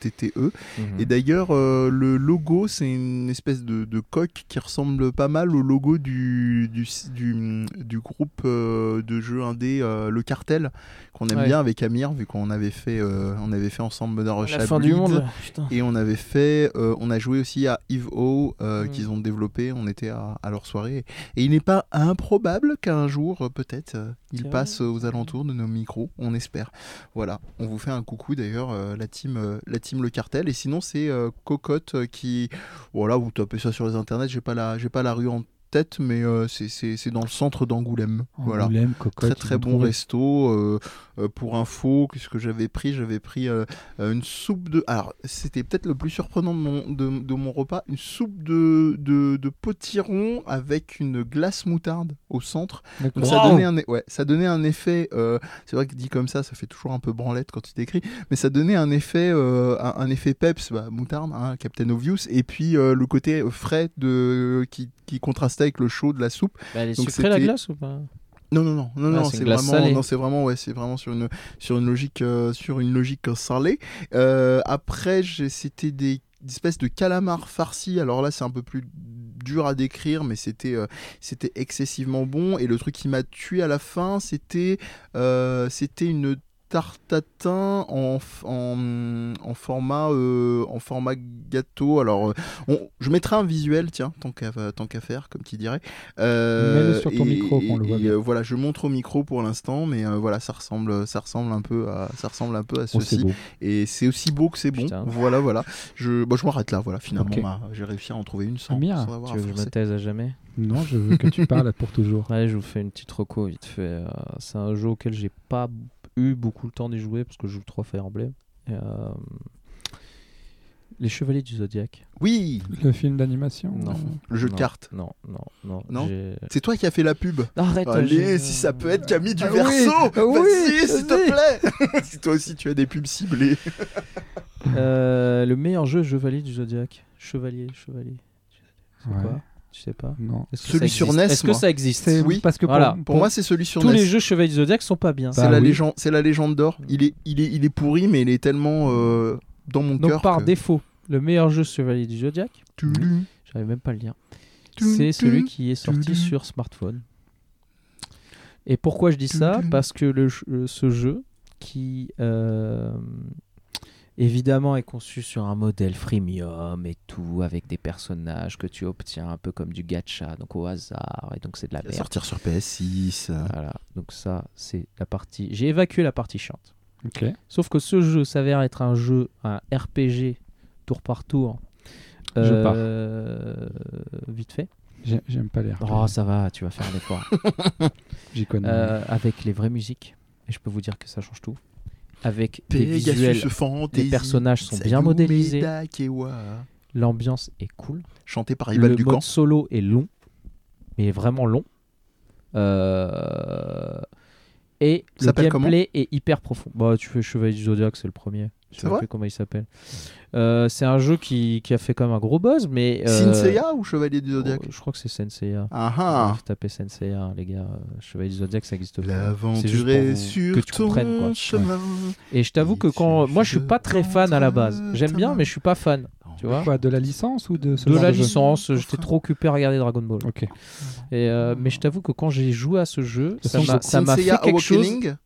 C-O-K-O-T-T-E. Mhm. Et d'ailleurs, euh, le logo, c'est une espèce de, de coque qui ressemble pas mal au logo du, du, du, du groupe euh, de jeux indé euh, Le Cartel, qu'on aime Ouais. bien avec Amir, vu qu'on avait fait, euh, on avait fait ensemble Mother Russia La fin du monde. Putain. Et on avait fait, on a joué aussi à Eve O Mm. qu'ils ont développé. On était à, à leur soirée. Et il n'est pas improbable qu'un jour, peut-être, il passe aux alentours de nos micros. On espère. Voilà. On vous fait un coucou d'ailleurs, la team, la team Le Cartel. Et sinon, c'est euh, Cocotte euh, qui, voilà, vous tapez ça sur les internets. J'ai pas la, pas la rue en tête, mais euh, c'est- dans le centre d'Angoulême. Voilà. Angoulême, cocotte, Très très bon trouver. resto. euh, euh, pour info, qu'est-ce que j'avais pris? J'avais pris euh, une soupe de. Alors, c'était peut-être le plus surprenant de mon, de, de mon repas une soupe de, de, de potiron avec une glace moutarde au centre. Donc, ça, donnait un, e- ouais, ça donnait un effet. c'est vrai que dit comme ça, ça fait toujours un peu branlette quand tu t'écris, mais ça donnait un effet, un, un effet peps, bah, moutarde, hein, Captain Obvious, et puis le côté frais de, qui, qui contrastait avec le chaud de la soupe. Bah, elle est Donc, sucrée la glace ou pas? Non, non, non, non, Ah, non, c'est vraiment, non, c'est vraiment, ouais, c'est vraiment sur une, sur une logique, euh, sur une logique euh, salée. Euh, après, c'était des espèces de calamars farcis. Alors là, c'est un peu plus dur à décrire, mais c'était, euh, c'était excessivement bon. Et le truc qui m'a tué à la fin, c'était, euh, c'était une tartatin en, f- en, en format euh, en format gâteau alors euh, on- je mettrai un visuel tiens tant qu'à tant qu'à faire comme tu dirais Euh, Mets-le sur ton micro, qu'on le voit et, bien. euh, voilà je montre au micro pour l'instant mais euh, voilà ça ressemble ça ressemble un peu à ça ressemble un peu à Oh, c'est ceci et c'est aussi beau que c'est bon Putain. voilà voilà je bon, je m'arrête là voilà finalement j'ai réussi à en trouver une sans, sans avoir Tu veux forcer. taise à jamais? Non, je veux que tu parles pour toujours. Allez, je vous fais une petite reco vite fait. C'est un jeu auquel j'ai pas eu beaucoup le temps d'y jouer parce que je joue trop à Fire Emblem. Et, euh, Les Chevaliers du Zodiaque. oui Le film d'animation Non. le jeu de Non, cartes Non, non, non. Non c'est toi qui as fait la pub Arrête. Allez, j'ai- si ça peut être Camille du Ah oui, ah oui, vas-y, s'il te plaît. si toi aussi tu as des pubs ciblées. Euh, le meilleur jeu Chevalier du Zodiaque. Chevalier, Chevalier. C'est Ouais. quoi? Tu sais pas Non. Est-ce que Celui ça sur existe NES, Est-ce que moi. ça existe Oui. parce que pour, Voilà. Pour moi, c'est celui sur Tous NES. les jeux Chevalier du Zodiaque sont pas bien. Bah, c'est la oui. légende, c'est la légende d'or. Il est, il est, il est pourri, mais il est tellement euh, dans mon Donc cœur. par que- défaut, le meilleur jeu Chevalier du Zodiaque, Tudum, j'arrive même pas à le tudum, c'est celui qui est sorti sur smartphone. Et pourquoi je dis ça. Parce que le, euh, ce jeu, qui euh, évidemment est conçu sur un modèle freemium et tout, avec des personnages que tu obtiens un peu comme du gacha, donc au hasard, et donc c'est de la merde. sortir sur PS6. euh. Voilà, donc ça, c'est la partie. J'ai évacué la partie chiante. Ok. Sauf que ce jeu s'avère être un jeu, un RPG tour par tour. Je pars. euh, Vite fait. J'ai- J'aime pas l'air. Oh, ça va, tu vas faire un effort. J'y connais. Euh, avec les vraies musiques. Et je peux vous dire que ça change tout. Avec des visuels. Fantasy. Les personnages sont bien modélisés. L'ambiance est cool. Chanté par Ibal le Ducamp. mode solo est long. Mais vraiment long. Euh, Et le gameplay est hyper profond. Bah, tu fais Chevalier du Zodiac, c'est le premier. Je sais plus comment il s'appelle. Euh, c'est un jeu qui, qui a fait quand même un gros buzz, mais. euh, Sin Seiya ou Chevalier du Zodiac oh, Je crois que c'est Senseiya. Ah ah. Tapez Senseiya, les gars. Chevalier du Zodiac, ça existe pas. C'est juste L'aventure pour est sur que tu comprennes, quoi. ton chemin. Et je t'avoue que quand. Moi, je suis pas très fan à la base. J'aime bien, mais je suis pas fan. Tu vois Quoi, de la licence ou de ce de genre la de jeu licence, j'étais trop occupé à regarder Dragon Ball. Ok. Et, euh, mais je t'avoue que quand j'ai joué à ce jeu, ça m'a- ça Sin m'a fait quelque chose. Awakening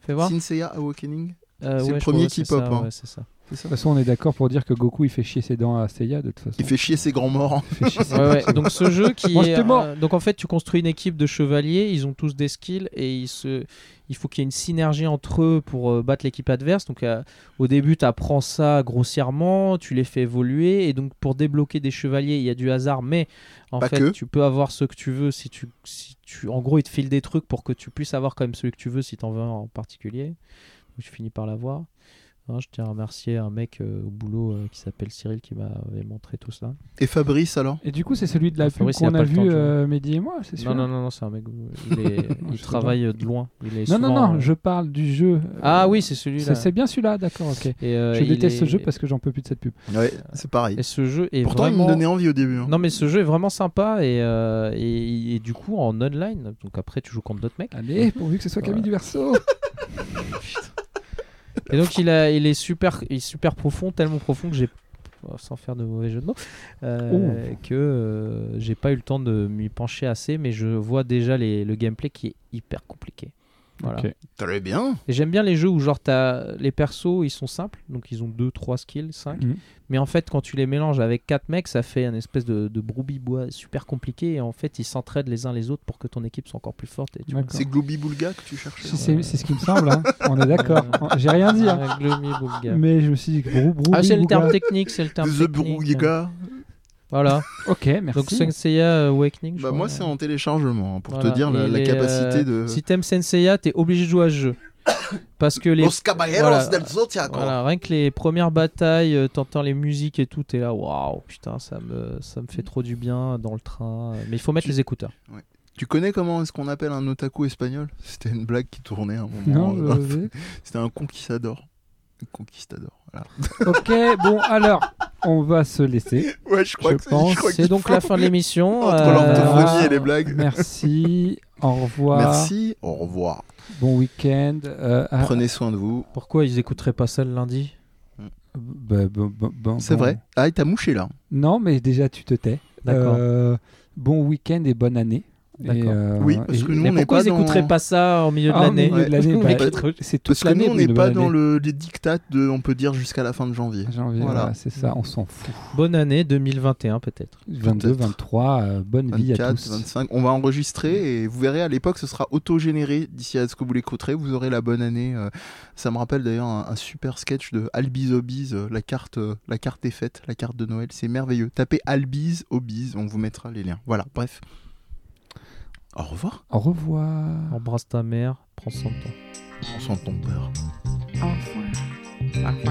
Fais voir. Sin Seiya Awakening c'est ouais, le premier crois, qui c'est pop, ça, hein. ouais, c'est ça. C'est De toute façon, on est d'accord pour dire que Goku il fait chier ses dents à Seiya de toute façon. Il fait chier ses grands morts. Ses- Ouais, ouais. Donc ce jeu qui est euh, donc en fait tu construis une équipe de chevaliers, ils ont tous des skills et ils se il faut qu'il y ait une synergie entre eux pour euh, battre l'équipe adverse. Donc euh, au début tu apprends ça grossièrement, tu les fais évoluer et donc pour débloquer des chevaliers, il y a du hasard mais en Pas fait que. tu peux avoir ce que tu veux si tu si tu en gros ils te filent des trucs pour que tu puisses avoir quand même celui que tu veux si tu en veux un en particulier. Je finis par l'avoir. Hein, je tiens à remercier un mec euh, au boulot euh, qui s'appelle Cyril qui m'avait montré tout ça. Et Fabrice alors? Et du coup, c'est celui de la pub a qu'on a temps vu euh, Mehdi et moi, c'est sûr. Non, non, non, non, c'est un mec. Il, est- il Je travaille de loin. Il est Non, non, souvent, non, euh, je parle du jeu. Ah oui, c'est celui-là. c'est bien celui-là, d'accord, ok. Et, euh, je déteste ce jeu parce que j'en peux plus de cette pub. Ouais, c'est pareil. Et ce jeu est Pourtant, vraiment. il me donnait envie au début. hein. Non, mais ce jeu est vraiment sympa et, euh, et, et du coup en online, donc après tu joues contre d'autres mecs. Allez, pourvu que ce soit Camille du Verseau. Et donc il, a, il est super, il est super profond, tellement profond que j'ai, sans faire de mauvais jeu de mots, euh, que euh, j'ai pas eu le temps de m'y pencher assez, mais je vois déjà les, le gameplay qui est hyper compliqué. Voilà. Ok. Très bien. Et j'aime bien les jeux où genre t'as les persos ils sont simples, donc ils ont 2, 3 skills, 5. Mhm. Mais en fait quand tu les mélanges avec 4 mecs, ça fait un espèce de, de broubi-bois super compliqué et en fait ils s'entraident les uns les autres pour que ton équipe soit encore plus forte. C'est Glooby Boulga que tu cherchais. Si, C'est c'est ce qui me semble, hein. on est d'accord. J'ai rien dit, hein. Ah, mais je me suis dit, brou, brou, Ah c'est le terme technique, c'est le terme The technique. Voilà. Ok, merci. Donc Senseiya Awakening. je Bah, crois. moi, c'est en téléchargement, hein, pour Voilà. te dire la, capacité euh, de. Si t'aimes Senseiya, t'es obligé de jouer à ce jeu. Parce que les. Los Caballeros voilà. del Zodiaco. Voilà, rien que les premières batailles, euh, t'entends les musiques et tout, t'es là, waouh, putain, ça me, ça me fait trop du bien dans le train. Mais il faut mettre Tu- les écouteurs. Tu connais comment est-ce qu'on appelle un otaku espagnol? C'était une blague qui tournait à un Non, moment. vais. C'était un conquistador. Un conquistador. Voilà. Ok, bon, alors, on va se laisser. Ouais, je crois Je que c'est- donc faut- la fin de l'émission. Entre euh, l'orthophonie et les blagues. Merci, au revoir. Merci, au revoir. Bon week-end. euh, Prenez soin de vous. Pourquoi ils écouteraient pas ça le lundi bah, bon, bon, C'est bon. vrai. Ah, il t'a mouché là. Non, mais déjà, tu te tais. D'accord. Euh, bon week-end et bonne année. Et, euh, Oui, parce que nous, Mais on n'est pourquoi pas ils écouteraient dans- pas ça au milieu de Ah, l'année milieu de l'année, bah, Parce- trop- c'est toute Parce que nous, on n'est pas l'année. dans le, les dictats de, on peut dire, jusqu'à la fin de janvier. Janvier, Voilà. voilà, c'est ça, on s'en fout. Bonne année 2021 peut-être. 22, Peut-être. 23, euh, bonne vie à 24, tous. 25. On va enregistrer et vous verrez à l'époque, ce sera auto-généré d'ici à ce que vous l'écouterez. Vous aurez la bonne année. euh, Ça me rappelle d'ailleurs un, un super sketch de Albiz Obiz. euh, La carte, la carte est faite, la carte de Noël. C'est merveilleux. Tapez Albiz Obiz, on vous mettra les liens. Voilà, bref. Au revoir. Au revoir. Embrasse ta mère, prends soin de toi. On sent ton peur. and